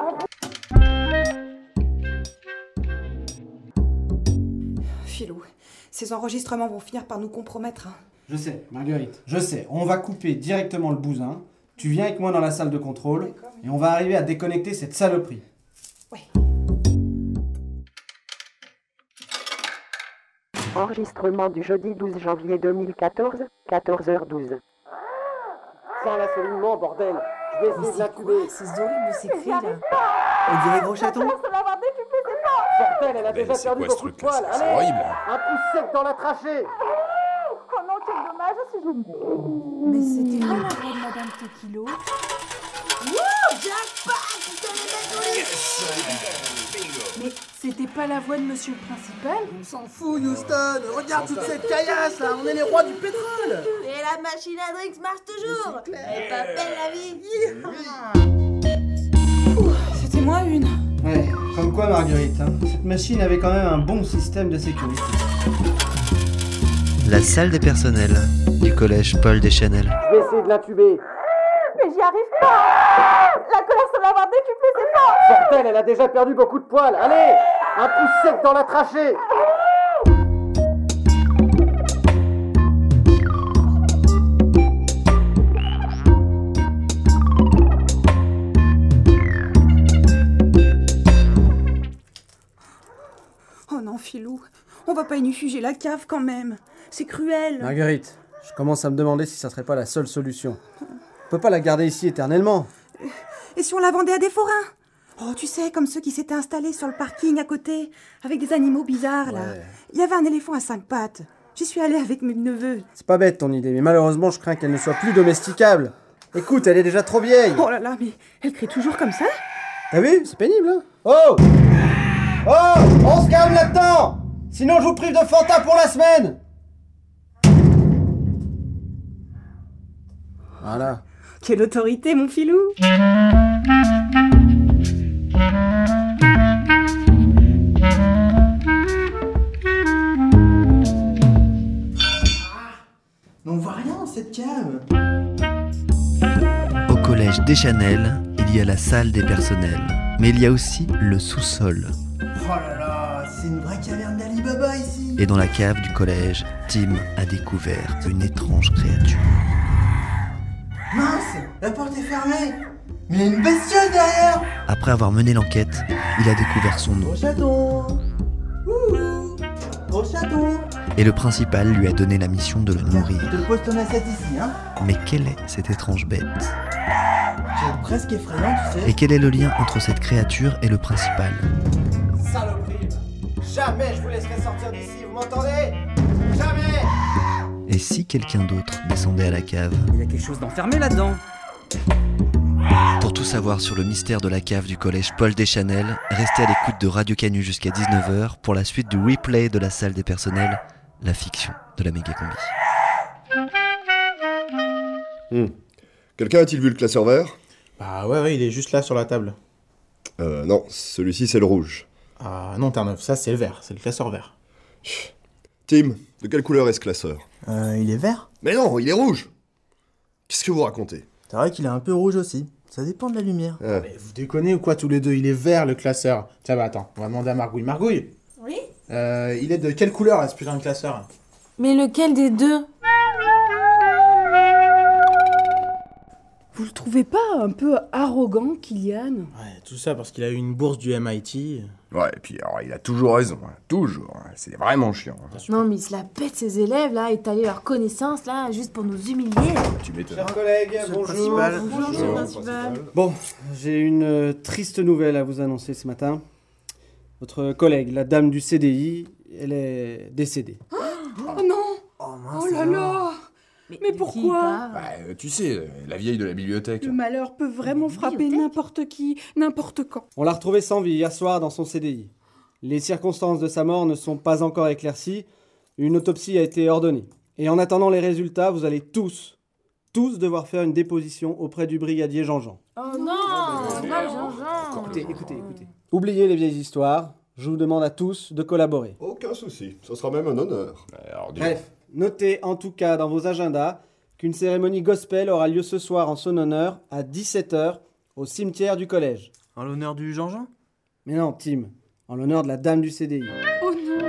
Filou, ces enregistrements vont finir par nous compromettre. hein. Je sais, Marguerite, je sais. On va couper directement le bousin. Tu viens avec moi dans la salle de contrôle et on va arriver à déconnecter cette saloperie. Enregistrement du jeudi 12 janvier 2014, 14h12. Sans l'assolement, bordel Je vais essayer de l'incuber. C'est horrible ces cris là. On dirait gros chaton Bordel, elle a Mais déjà c'est perdu quoi ce beaucoup de poils. C'est- c'est Allez horrible. Un coup sec dans la trachée Oh non, quel dommage si je... Mais c'était la voix de Madame Tequilo. Mais c'était pas la voix de Monsieur le Principal? On s'en fout, Houston. Regarde toute cette caillasse là. On est les rois du pétrole. Et la machine à drinks marche toujours. Elle pas belle la vie. C'était moi une. Ouais, comme quoi Marguerite, hein, cette machine avait quand même un bon système de sécurité. La salle des personnels du collège Paul Deschanel. Je vais essayer de l'intuber. Mais j'y arrive pas Bordel, elle a déjà perdu beaucoup de poils. Allez Un coup sec dans la trachée Oh non, Filou, on va pas inufuger la cave quand même. C'est cruel. Marguerite, je commence à me demander si ça serait pas la seule solution. On peut pas la garder ici éternellement. Et si on la vendait à des forains? Oh, tu sais, comme ceux qui s'étaient installés sur le parking à côté, avec des animaux bizarres, là. Ouais. Il y avait un éléphant à cinq pattes. J'y suis allée avec mes neveux. C'est pas bête ton idée, mais malheureusement je crains qu'elle ne soit plus domesticable. Écoute, elle est déjà trop vieille. Oh là là, mais elle crie toujours comme ça? T'as vu C'est pénible, hein Oh Oh On se calme là-dedans Sinon je vous prive de Fanta pour la semaine Voilà. Quelle autorité, mon Filou cette cave. Au collège Deschanel, il y a la salle des personnels, mais il y a aussi le sous-sol. Oh là là, c'est une vraie caverne d'Ali Baba ici. Et dans la cave du collège, Tim a découvert une étrange créature. Mince La porte est fermée. Mais il y a une bestiole derrière. Après avoir mené l'enquête, il a découvert son nom. Gros chaton. Ouh. Gros chaton et le principal lui a donné la mission de le Je nourrir. te pose ton assiette ici, hein. Mais quelle est cette étrange bête? C'est presque effrayant, tu sais. Et quel est le lien entre cette créature et le principal? Saloperie. Jamais je vous laisserai sortir d'ici, vous m'entendez? Jamais! Et si quelqu'un d'autre descendait à la cave? Il y a quelque chose d'enfermé là-dedans. Pour tout savoir sur le mystère de la cave du collège Paul Deschanel, restez à l'écoute de Radio Canu jusqu'à 19h pour la suite du replay de la salle des personnels, la fiction de la méga combi. Hmm. Quelqu'un a-t-il vu le classeur vert? Bah ouais, ouais, il est juste là sur la table. Euh, non, celui-ci c'est le rouge. Ah non, Terre-Neuve, ça c'est le vert, c'est le classeur vert. Tim, de quelle couleur est ce classeur? Euh, il est vert? Mais non, il est rouge Qu'est-ce que vous racontez? C'est vrai qu'il est un peu rouge aussi. Ça dépend de la lumière. Ah. Mais vous déconnez ou quoi tous les deux Il est vert le classeur? Tiens, bah attends, on va demander à Margouille. Margouille? Oui? Euh, Il est de quelle couleur là, ce putain de classeur Mais lequel des deux Vous le trouvez pas un peu arrogant, Kylian? Ouais, tout ça parce qu'il a eu une bourse du MIT. Ouais, et puis alors, il a toujours raison, hein, toujours. hein, C'est vraiment chiant. hein. Non, mais il se la pète ses élèves là, étaler leurs connaissances là, juste pour nous humilier. Tu m'étonnes. Chers collègues, bonjour. Bonjour, monsieur le principal. Bon, j'ai une euh, triste nouvelle à vous annoncer ce matin. Votre collègue, la dame du CDI, elle est décédée. Oh non Oh là là Mais, pourquoi Bah, euh, tu sais, euh, la vieille de la bibliothèque. Le malheur peut vraiment frapper n'importe qui, n'importe quand. On l'a retrouvée sans vie hier soir dans son CDI. Les circonstances de sa mort ne sont pas encore éclaircies. Une autopsie a été ordonnée. Et en attendant les résultats, vous allez tous, tous devoir faire une déposition auprès du brigadier Jean-Jean. Oh non, pas Jean-Jean. Écoutez, écoutez, écoutez. Oubliez les vieilles histoires. Je vous demande à tous de collaborer. Aucun souci, ce sera même un honneur. Alors, Bref, notez en tout cas dans vos agendas qu'une cérémonie gospel aura lieu ce soir en son honneur à 17h au cimetière du collège. En l'honneur du Jean-Jean? Mais non, Tim, en l'honneur de la dame du CDI. Oh non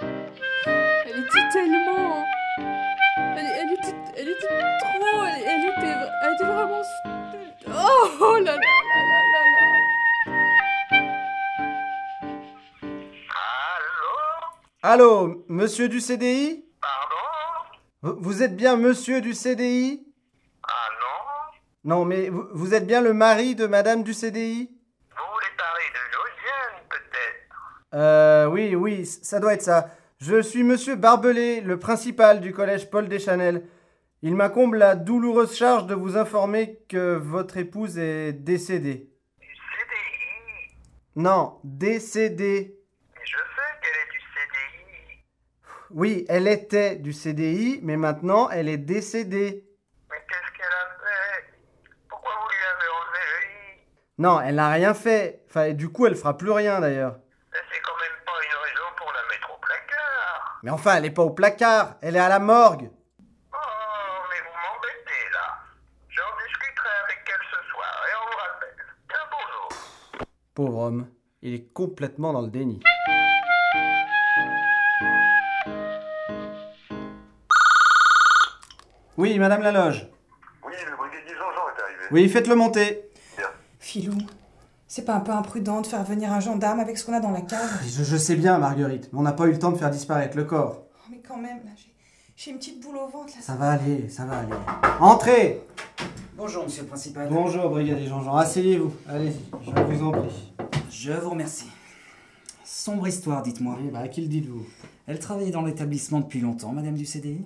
Elle était tellement... Elle, elle était, elle était trop... Elle, elle était, elle était vraiment... Oh, oh là là là là Allô, monsieur du CDI Pardon? Vous êtes bien monsieur du CDI Ah non Non, mais vous, vous êtes bien le mari de madame du CDI Vous voulez parler de Josiane, peut-être? Euh, oui, oui, ça doit être ça. Je suis monsieur Barbelé, le principal du collège Paul Deschanel. Il m'incombe la douloureuse charge de vous informer que votre épouse est décédée. CDI Non, décédée. Oui, elle était du CDI, mais maintenant elle est décédée. Mais qu'est-ce qu'elle a fait? Pourquoi vous lui avez enlevé Non, elle n'a rien fait. Enfin, et du coup, elle fera plus rien d'ailleurs. c'est quand même pas une raison pour la mettre au placard. Mais enfin, elle est pas au placard, elle est à la morgue. Oh, mais vous m'embêtez là. J'en discuterai avec elle ce soir et on vous rappelle. Bien bonjour. Pauvre homme, il est complètement dans le déni. Oui, Madame Laloge. Oui, le brigadier Jean-Jean est arrivé. Oui, faites-le monter. Filou, c'est pas un peu imprudent de faire venir un gendarme avec ce qu'on a dans la cave? Je, je sais bien, Marguerite, mais on n'a pas eu le temps de faire disparaître le corps. Oh, Mais quand même, là, j'ai- j'ai une petite boule au ventre là. Ça va aller, ça va aller. Entrez Bonjour, monsieur le principal. Bonjour, brigadier Jean-Jean. Asseyez-vous. Allez-y, je vous en prie. Je vous remercie. Sombre histoire, dites-moi. Oui, bah, à qui le dites-vous? Elle travaillait dans l'établissement depuis longtemps, madame du CDI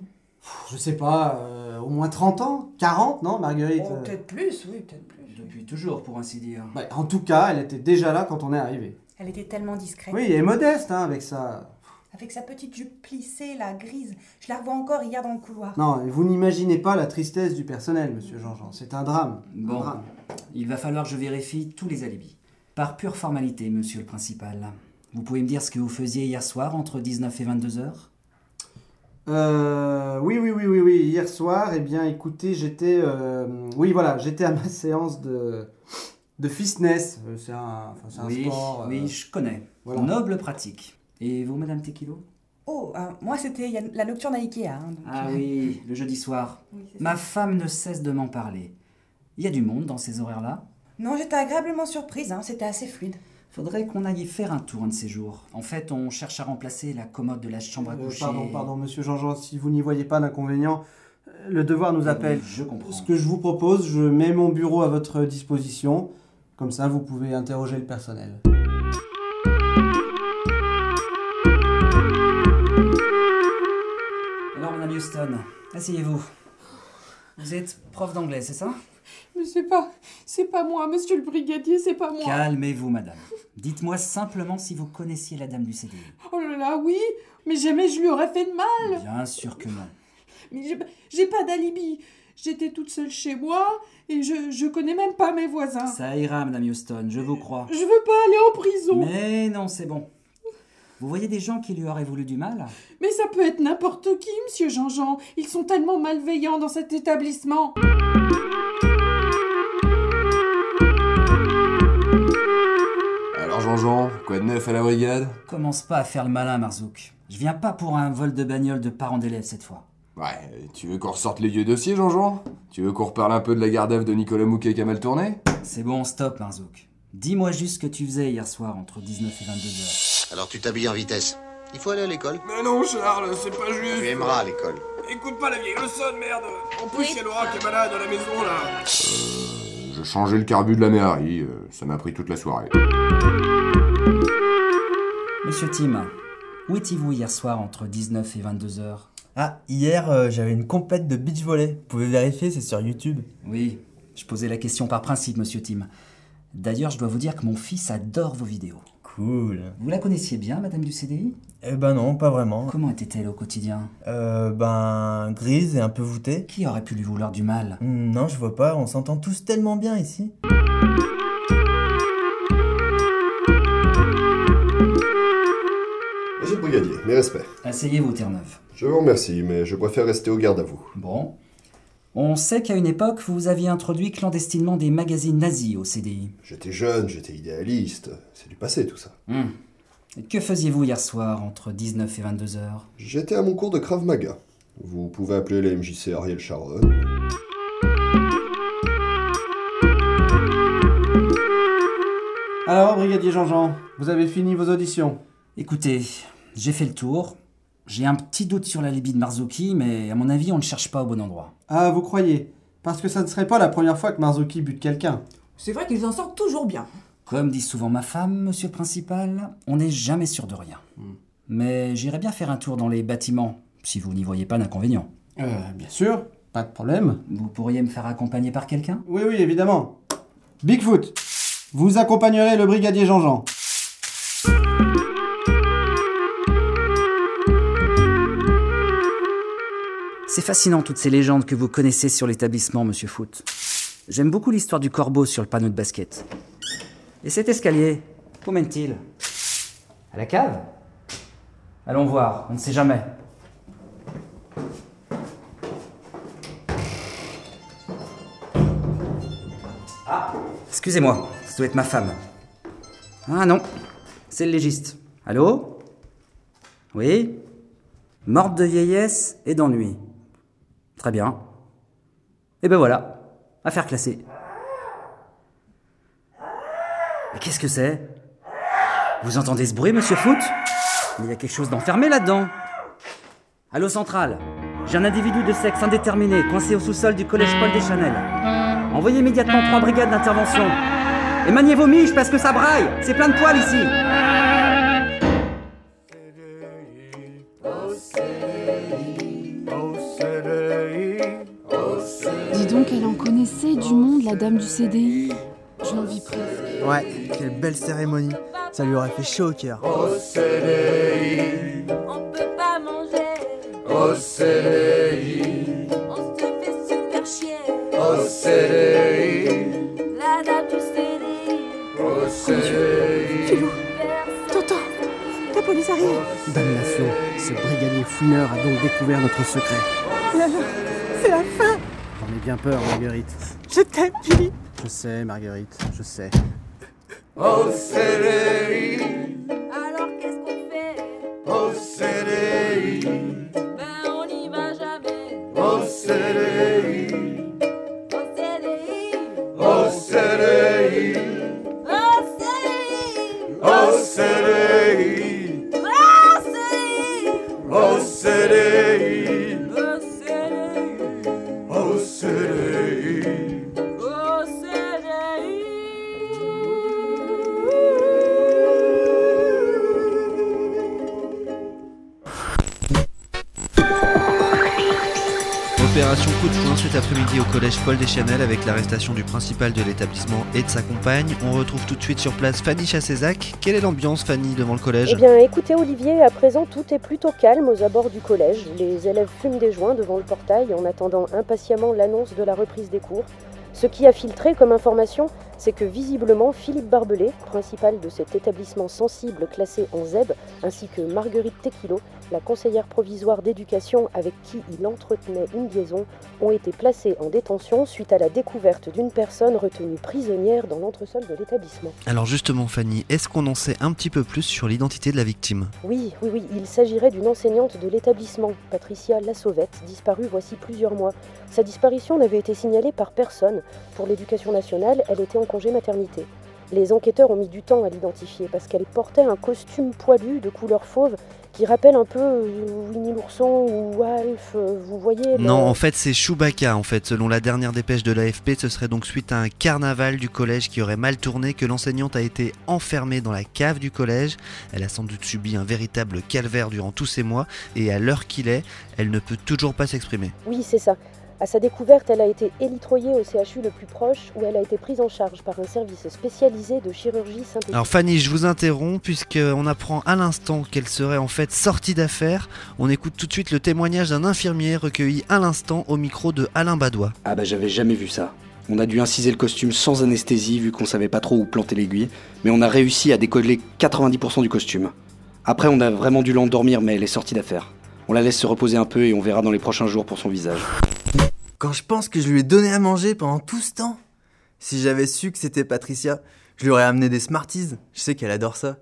Je sais pas, euh, au moins 30 ans 40, non, Marguerite Oh, Euh, peut-être plus, oui, peut-être plus. Depuis toujours, pour ainsi dire. bah, En tout cas, elle était déjà là quand on est arrivé. Elle était tellement discrète. Oui, et modeste, hein, avec ça. Avec sa petite jupe plissée, là, grise. Je la revois encore hier dans le couloir. Non, vous n'imaginez pas la tristesse du personnel, monsieur Jean-Jean. C'est un drame. un Bon, drame. il va falloir que je vérifie tous les alibis. Par pure formalité, monsieur le principal. Vous pouvez me dire ce que vous faisiez hier soir entre 19 et 22 heures? Euh, oui, oui, oui, oui, oui. Hier soir, eh bien, écoutez, j'étais, euh, oui, voilà, j'étais à ma séance de de fitness. Euh, C'est un, enfin, c'est un Oui, sport. euh, oui, je connais. voilà. Noble pratique. Et vous, madame Tequilo? Oh, euh, moi c'était il y a la nocturne à Ikea. hein, donc, Ah euh, oui, le jeudi soir. Oui, Ma femme ne cesse de m'en parler. Il y a du monde dans ces horaires-là? Non, j'étais agréablement surprise, hein, c'était assez fluide. Faudrait qu'on aille faire un tour un de ces jours. En fait, on cherche à remplacer la commode de la chambre à Euh, coucher. pardon, pardon, monsieur Jean-Jean, si vous n'y voyez pas d'inconvénient, euh, le devoir nous appelle. je comprends. Ce que je vous propose, je mets mon bureau à votre disposition. Comme ça, vous pouvez interroger le personnel. Alors, madame Houston, asseyez-vous. Vous êtes prof d'anglais, c'est ça? Mais c'est pas... C'est pas moi, monsieur le brigadier, c'est pas moi. Calmez-vous, madame. Dites-moi simplement si vous connaissiez la dame du CDI. Oh là là, oui, mais jamais je lui aurais fait de mal. Bien sûr que non. Mais j'ai- j'ai pas d'alibi. J'étais toute seule chez moi et je, je connais même pas mes voisins. Ça ira, madame Houston, je vous crois. Je veux pas aller en prison. Mais non, c'est bon. Vous voyez des gens qui lui auraient voulu du mal? Mais ça peut être n'importe qui, monsieur Jean-Jean. Ils sont tellement malveillants dans cet établissement. Jean-Jean, quoi de neuf à la brigade? Commence pas à faire le malin, Marzouk. Je viens pas pour un vol de bagnole de parents d'élèves cette fois. Ouais, tu veux qu'on ressorte les vieux dossiers, Jean-Jean? Tu veux qu'on reparle un peu de la garde de Nicolas Mouquet qui a mal tourné? C'est bon, stop, Marzouk. Dis-moi juste ce que tu faisais hier soir entre 19 et 22 heures. Alors tu t'habilles en vitesse. Il faut aller à l'école. Mais non, Charles, c'est pas juste Tu aimeras l'école. Écoute pas la vieille leçon, merde En plus, il y a Laura qui est malade à la maison, là Euh... Je changeais le carbu de la mairie, euh, ça m'a pris toute la soirée. Monsieur Tim, où étiez-vous hier soir entre 19 et 22 heures? Ah, hier, euh, j'avais une compète de beach volley. Vous pouvez vérifier, c'est sur YouTube. Oui, je posais la question par principe, monsieur Tim. D'ailleurs, je dois vous dire que mon fils adore vos vidéos. Cool. Vous la connaissiez bien, madame du CDI Eh ben non, pas vraiment. Comment était-elle au quotidien? Euh, ben, grise et un peu voûtée. Qui aurait pu lui vouloir du mal? Hmm, Non, je vois pas, on s'entend tous tellement bien ici. Monsieur le brigadier, mes respects. Asseyez-vous, Terre-Neuve. Je vous remercie, mais je préfère rester au garde à vous. Bon. On sait qu'à une époque, vous aviez introduit clandestinement des magazines nazis au CDI. J'étais jeune, j'étais idéaliste. C'est du passé tout ça. Hmm. Et que faisiez-vous hier soir entre 19 et 22 heures? J'étais à mon cours de Krav Maga. Vous pouvez appeler les MJC Ariel Sharon. Alors, brigadier Jean-Jean, vous avez fini vos auditions? Écoutez, j'ai fait le tour. J'ai un petit doute sur la libye de Marzouki, mais à mon avis, on ne cherche pas au bon endroit. Ah, vous croyez? Parce que ça ne serait pas la première fois que Marzuki bute quelqu'un. C'est vrai qu'ils en sortent toujours bien. Comme dit souvent ma femme, monsieur le principal, on n'est jamais sûr de rien. Mais j'irai bien faire un tour dans les bâtiments, si vous n'y voyez pas d'inconvénient. Euh, bien sûr, pas de problème. Vous pourriez me faire accompagner par quelqu'un? Oui, oui, évidemment. Bigfoot, vous accompagnerez le brigadier Jean-Jean. C'est fascinant toutes ces légendes que vous connaissez sur l'établissement, monsieur Foot. J'aime beaucoup l'histoire du corbeau sur le panneau de basket. Et cet escalier, où mène-t-il? À la cave? Allons voir, on ne sait jamais. Ah, excusez-moi, ça doit être ma femme. Ah non, c'est le légiste. Allô? Oui? Morte de vieillesse et d'ennui. Très bien. Et ben voilà, affaire classée. Mais qu'est-ce que c'est? Vous entendez ce bruit, monsieur Foot? Il y a quelque chose d'enfermé là-dedans. Allô centrale J'ai un individu de sexe indéterminé coincé au sous-sol du collège Paul Deschanel. Envoyez immédiatement trois brigades d'intervention. Et maniez vos miches parce que ça braille C'est plein de poils ici dame du CDI. Je l'envie presque. Ouais, quelle belle cérémonie. Ça lui aurait fait chaud au cœur. On peut pas manger. Au CDI, On se fait super chier. au CDI, La dame du CDI. au CDI. Philou, t'entends La police arrive. Damnation, ce brigadier fouineur a donc découvert notre secret. C'est la fin. J'en ai bien peur, Marguerite. Je t'aime, Philippe. Je sais, Marguerite, je sais. Au CDI, Alors qu'est-ce qu'on fait? Au CDI, Ben on n'y va jamais. au CDI, Au CDI. au CDI, Au CDI. au CDI, Au CDI. au CDI, Opération coup de cet après-midi au collège Paul Deschanel avec l'arrestation du principal de l'établissement et de sa compagne. On retrouve tout de suite sur place Fanny Chassézac. Quelle est l'ambiance, Fanny, devant le collège? Eh bien, écoutez, Olivier, à présent, tout est plutôt calme aux abords du collège. Les élèves fument des joints devant le portail en attendant impatiemment l'annonce de la reprise des cours. Ce qui a filtré comme information, c'est que visiblement Philippe Barbelé, principal de cet établissement sensible classé en ZEB, ainsi que Marguerite Tequilo, la conseillère provisoire d'éducation avec qui il entretenait une liaison, ont été placés en détention suite à la découverte d'une personne retenue prisonnière dans l'entresol de l'établissement. Alors justement Fanny, est-ce qu'on en sait un petit peu plus sur l'identité de la victime? Oui, oui, oui, il s'agirait d'une enseignante de l'établissement, Patricia Lasauvette, disparue voici plusieurs mois. Sa disparition n'avait été signalée par personne. Pour l'éducation nationale, elle était en congé maternité. Les enquêteurs ont mis du temps à l'identifier parce qu'elle portait un costume poilu de couleur fauve qui rappelle un peu euh, Winnie l'ourson ou Alf, euh, vous voyez le- Non, en fait c'est Chewbacca en fait. Selon la dernière dépêche de l'AFP, ce serait donc suite à un carnaval du collège qui aurait mal tourné que l'enseignante a été enfermée dans la cave du collège. Elle a sans doute subi un véritable calvaire durant tous ces mois et à l'heure qu'il est, elle ne peut toujours pas s'exprimer. Oui, c'est ça. À sa découverte, elle a été élitroyée au CHU le plus proche où elle a été prise en charge par un service spécialisé de chirurgie synthétique. Alors Fanny, je vous interromps puisqu'on apprend à l'instant qu'elle serait en fait sortie d'affaires. On écoute tout de suite le témoignage d'un infirmier recueilli à l'instant au micro de Alain Badois. Ah bah j'avais jamais vu ça. On a dû inciser le costume sans anesthésie vu qu'on savait pas trop où planter l'aiguille, mais on a réussi à décoller 90% du costume. Après on a vraiment dû l'endormir mais elle est sortie d'affaire. On la laisse se reposer un peu et on verra dans les prochains jours pour son visage. Quand je pense que je lui ai donné à manger pendant tout ce temps. Si j'avais su que c'était Patricia, je lui aurais amené des Smarties. Je sais qu'elle adore ça.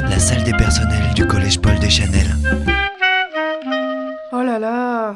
La salle des personnels du collège Paul Deschanel. Oh là là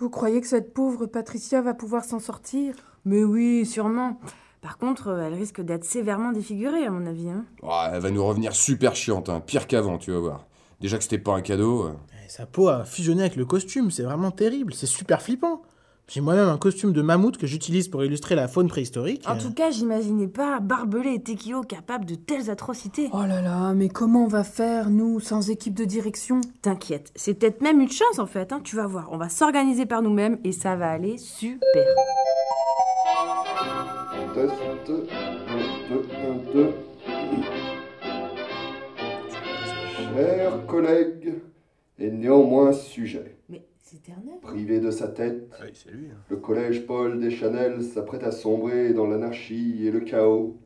Vous croyez que cette pauvre Patricia va pouvoir s'en sortir? Mais oui, sûrement. Par contre, euh, elle risque d'être sévèrement défigurée, à mon avis. Hein. Oh, elle va nous revenir super chiante, hein. pire qu'avant, tu vas voir. Déjà que c'était pas un cadeau. euh. Et Sa peau a fusionné avec le costume, c'est vraiment terrible, c'est super flippant. J'ai moi-même un costume de mammouth que j'utilise pour illustrer la faune préhistorique. En tout cas, j'imaginais pas Barbelé et Tequilo capables de telles atrocités. Oh là là, mais comment on va faire, nous, sans équipe de direction? T'inquiète, c'est peut-être même une chance en fait, hein, tu vas voir. On va s'organiser par nous-mêmes et ça va aller super. Test, un, deux, un, deux. Chers collègues, et néanmoins sujet. Mais c'est éternel. Privé de sa tête, c'est lui. hein. le collège Paul Deschanel s'apprête à sombrer dans l'anarchie et le chaos.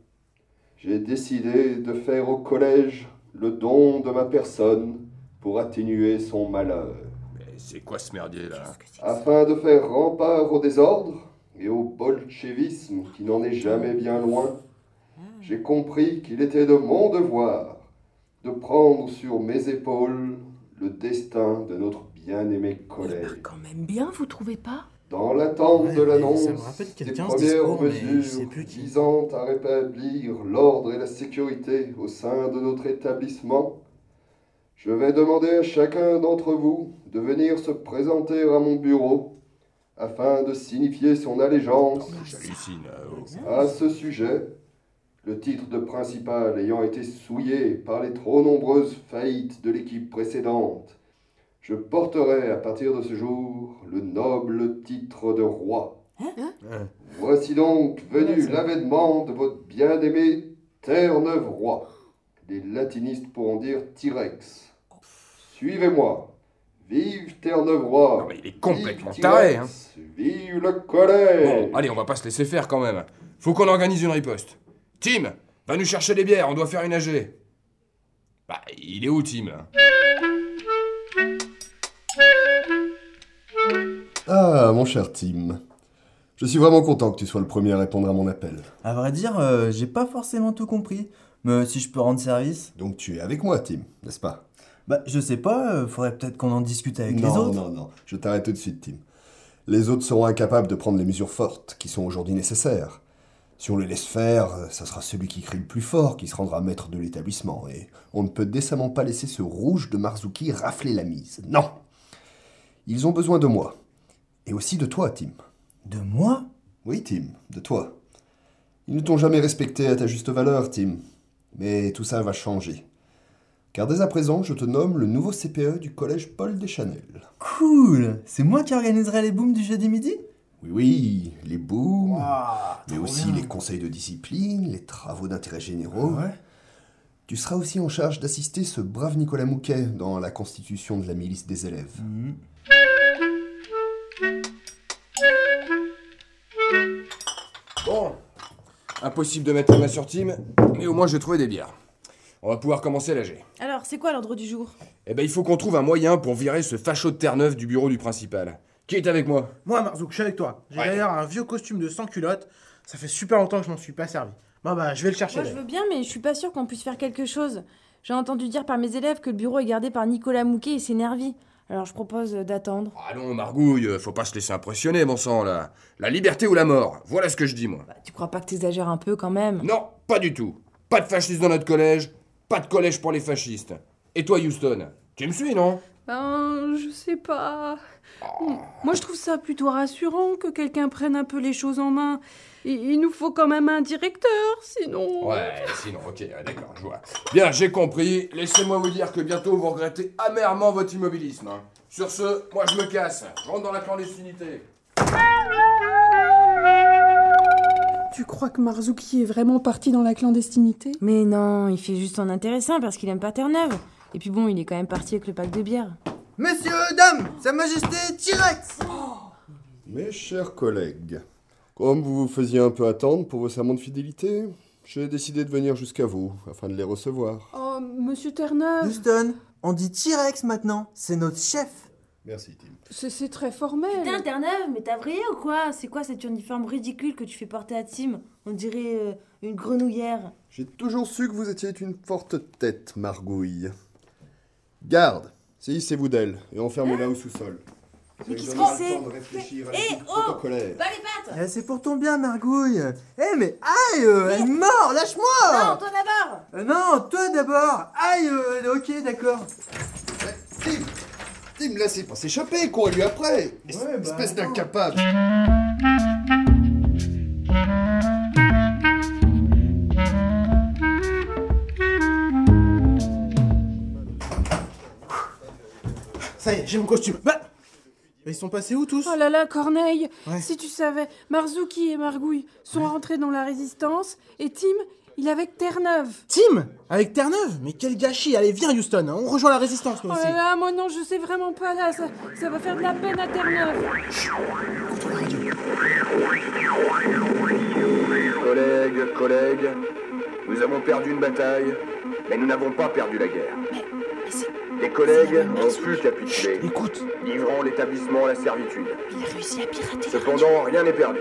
J'ai décidé de faire au collège le don de ma personne pour atténuer son malheur. Mais c'est quoi ce merdier là Afin de faire rempart au désordre et au bolchevisme qui n'en est jamais bien loin, j'ai compris qu'il était de mon devoir de prendre sur mes épaules le destin de notre bien-aimé collège. Quand même bien, vous trouvez pas? Dans l'attente Ouais, de l'annonce des premières discours, mesures plus qui. visant à rétablir l'ordre et la sécurité au sein de notre établissement, je vais demander à chacun d'entre vous de venir se présenter à mon bureau afin de signifier son allégeance euh, oh. à ce sujet, le titre de principal ayant été souillé par les trop nombreuses faillites de l'équipe précédente, je porterai à partir de ce jour le noble titre de roi. Voici donc venu l'avènement de votre bien-aimé Terre-Neuve roi. Les latinistes pourront dire Tyrex. Suivez-moi. Vive Terre-Neuve roi. il est complètement Vive taré, Tyrex. Vive le collège. Bon, allez, on va pas se laisser faire quand même. Faut qu'on organise une riposte. Tim, va nous chercher des bières, on doit faire une AG. Bah, il est où Tim Ah, mon cher Tim. Je suis vraiment content que tu sois le premier à répondre à mon appel. À vrai dire, euh, j'ai pas forcément tout compris. Mais si je peux rendre service. Donc tu es avec moi, Tim, n'est-ce pas? Bah, je sais pas, euh, faudrait peut-être qu'on en discute avec non, les autres. Non, non, je t'arrête tout de suite, Tim. Les autres seront incapables de prendre les mesures fortes qui sont aujourd'hui nécessaires. Si on les laisse faire, euh, ça sera celui qui crie le plus fort qui se rendra maître de l'établissement, et on ne peut décemment pas laisser ce rouge de Marzuki rafler la mise. Non Ils ont besoin de moi. Et aussi de toi, Tim. De moi? Oui, Tim, de toi. Ils ne t'ont jamais respecté à ta juste valeur, Tim. Mais tout ça va changer. Car dès à présent, je te nomme le nouveau CPE du collège Paul Deschanel. Cool C'est moi qui organiserai les booms du jeudi midi? Oui, oui, les booms, mais aussi les conseils de discipline, les travaux d'intérêt généraux. Tu seras aussi en charge d'assister ce brave Nicolas Mouquet dans la constitution de la milice des élèves. Bon, impossible de mettre la main sur Tim, mais au moins je vais trouver des bières. On va pouvoir commencer à l'AG. Alors, c'est quoi l'ordre du jour? Eh ben, il faut qu'on trouve un moyen pour virer ce facho de Terre-Neuve du bureau du principal. Qui est avec moi? Moi, Marzouk, je suis avec toi. J'ai Ouais. d'ailleurs un vieux costume de sans culotte. Ça fait super longtemps que je m'en suis pas servi. Bon, bah, je vais le chercher. Moi, je veux bien, mais je suis pas sûre qu'on puisse faire quelque chose. J'ai entendu dire par mes élèves que le bureau est gardé par Nicolas Mouquet et ses nervis. Alors, je propose euh, d'attendre. Allons, Margouille, faut pas se laisser impressionner, bon sang, là. La liberté ou la mort, voilà ce que je dis, moi. Tu crois pas que t'exagères un peu quand même? Non, pas du tout. Pas de fascistes dans notre collège, pas de collège pour les fascistes. Et toi, Houston Tu me suis, non? Ben, je sais pas. Moi, je trouve ça plutôt rassurant que quelqu'un prenne un peu les choses en main. Il, nous faut quand même un directeur, sinon. Ouais, sinon, ok, d'accord, je vois. Bien, j'ai compris. Laissez-moi vous dire que bientôt vous regrettez amèrement votre immobilisme. hein. Sur ce, moi je me casse. Je rentre dans la clandestinité. Tu crois que Marzuki est vraiment parti dans la clandestinité? Mais non, il fait juste son intéressant parce qu'il aime pas Terre-Neuve. Et puis bon, il est quand même parti avec le pack de bière. Messieurs, dames, Sa Majesté T-Rex Mes chers collègues, comme vous vous faisiez un peu attendre pour vos serments de fidélité, j'ai décidé de venir jusqu'à vous afin de les recevoir. Oh, monsieur Terre-Neuve Houston, on dit T-Rex maintenant, c'est notre chef. Merci, Tim. C'est très formel. Putain, Terre-Neuve, mais t'as vrillé ou quoi? C'est quoi cet uniforme ridicule que tu fais porter à Tim? On dirait euh, une grenouillère. J'ai toujours su que vous étiez une forte tête, Margouille. Garde, saisissez-vous d'elle et enfermez-la au sous-sol. Mais qu'est-ce que c'est temps de réfléchir à Eh, oh. Pas les pattes Eh, c'est pour ton bien, Margouille. Eh, mais aïe, euh, elle est morte, lâche-moi Non, toi d'abord Euh, Non, toi d'abord Aïe, euh, ok, d'accord. Tim Tim, laissez pas s'échapper, après Es- Ouais, bah, Espèce attends. d'incapable Ça y est, j'ai mon costume. Bah Ils sont passés où tous? Oh là là, Corneille Ouais. Si tu savais, Marzuki et Margouille sont rentrés dans la résistance et Tim, il est avec Terre-Neuve. Tim Avec Terre-Neuve? Mais quel gâchis Allez, viens, Houston, hein, on rejoint la résistance, nous Oh aussi. là là, moi non, je sais vraiment pas là, ça, ça va faire de la peine à Terre-Neuve. Collègues, collègues, nous avons perdu une bataille, mais nous n'avons pas perdu la guerre. Les collègues ont pu capituler, livrant l'établissement à la servitude. Il a réussi à pirater. Cependant, rien n'est perdu.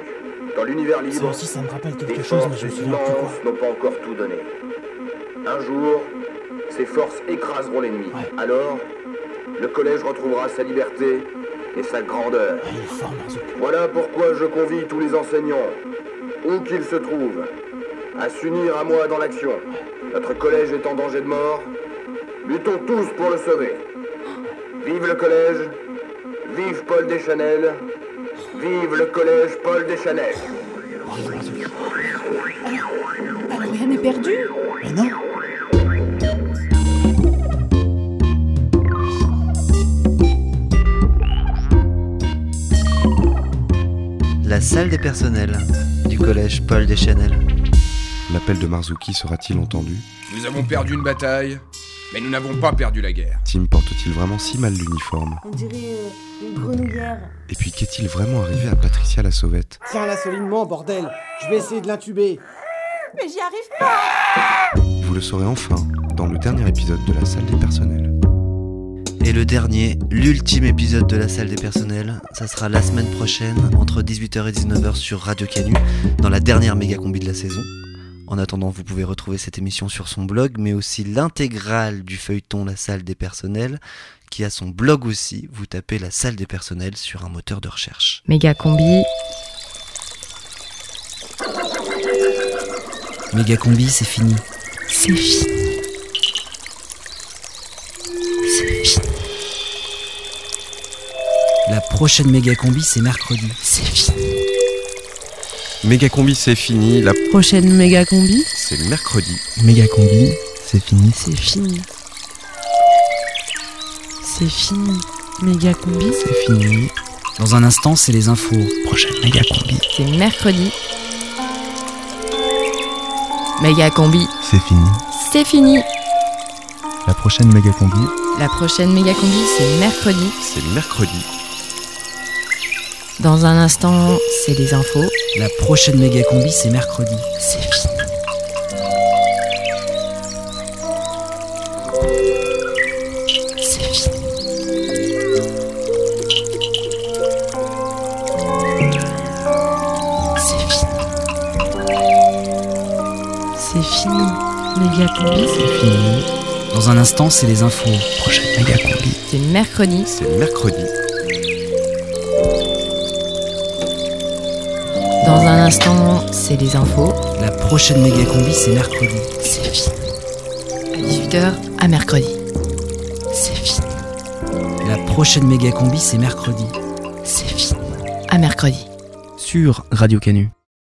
Dans l'univers libre, aussi, ça me rappelle les quelque chose, mais forces je me souviens plus quoi. immenses n'ont pas encore tout donné. Un jour, ces forces écraseront l'ennemi. Alors, le collège retrouvera sa liberté et sa grandeur. Voilà pourquoi je convie tous les enseignants, où qu'ils se trouvent, à s'unir à moi dans l'action. Notre collège est en danger de mort. Luttons tous pour le sauver. Vive le collège, vive Paul Deschanel, vive le collège Paul Deschanel. Alors rien n'est perdu Mais non La salle des personnels du collège Paul Deschanel. L'appel de Marzuki sera-t-il entendu? Nous avons perdu une bataille, mais nous n'avons pas perdu la guerre. Tim porte-t-il vraiment si mal l'uniforme On dirait euh, une grenouillère. Et puis qu'est-il vraiment arrivé à Patricia la Sauvette Tiens là solinement, bordel Je vais essayer de l'intuber. Mais j'y arrive pas Vous le saurez enfin dans le dernier épisode de la salle des personnels. Et le dernier, l'ultime épisode de la salle des personnels, ça sera la semaine prochaine entre 18h et 19h sur Radio Canu dans la dernière méga combi de la saison. En attendant, vous pouvez retrouver cette émission sur son blog, mais aussi l'intégrale du feuilleton La salle des personnels, qui a son blog aussi. Vous tapez La salle des personnels sur un moteur de recherche. Méga combi. Méga combi, c'est fini. C'est fini. C'est fini. La prochaine méga combi, c'est mercredi. C'est fini. Méga combi, c'est fini. La Prochaine méga combi. c'est mercredi. Méga combi, c'est fini. C'est fini. C'est fini. Méga combi. C'est fini. Dans un instant, c'est les infos. Prochaine méga combi. C'est mercredi. Méga combi. C'est fini. C'est fini. La prochaine méga combi. La prochaine méga combi, c'est mercredi. C'est mercredi. Dans un instant, c'est les infos. La prochaine méga combi, c'est mercredi. C'est fini. C'est fini. C'est fini. C'est fini. Méga combi, c'est fini. Dans un instant, c'est les infos. Prochaine méga combi. C'est mercredi. C'est mercredi. Dans un instant, c'est les infos. La prochaine méga combi, c'est mercredi. C'est fini. À 18h, à mercredi. C'est fini. La prochaine méga combi, c'est mercredi. C'est fini. À mercredi. Sur Radio Canu.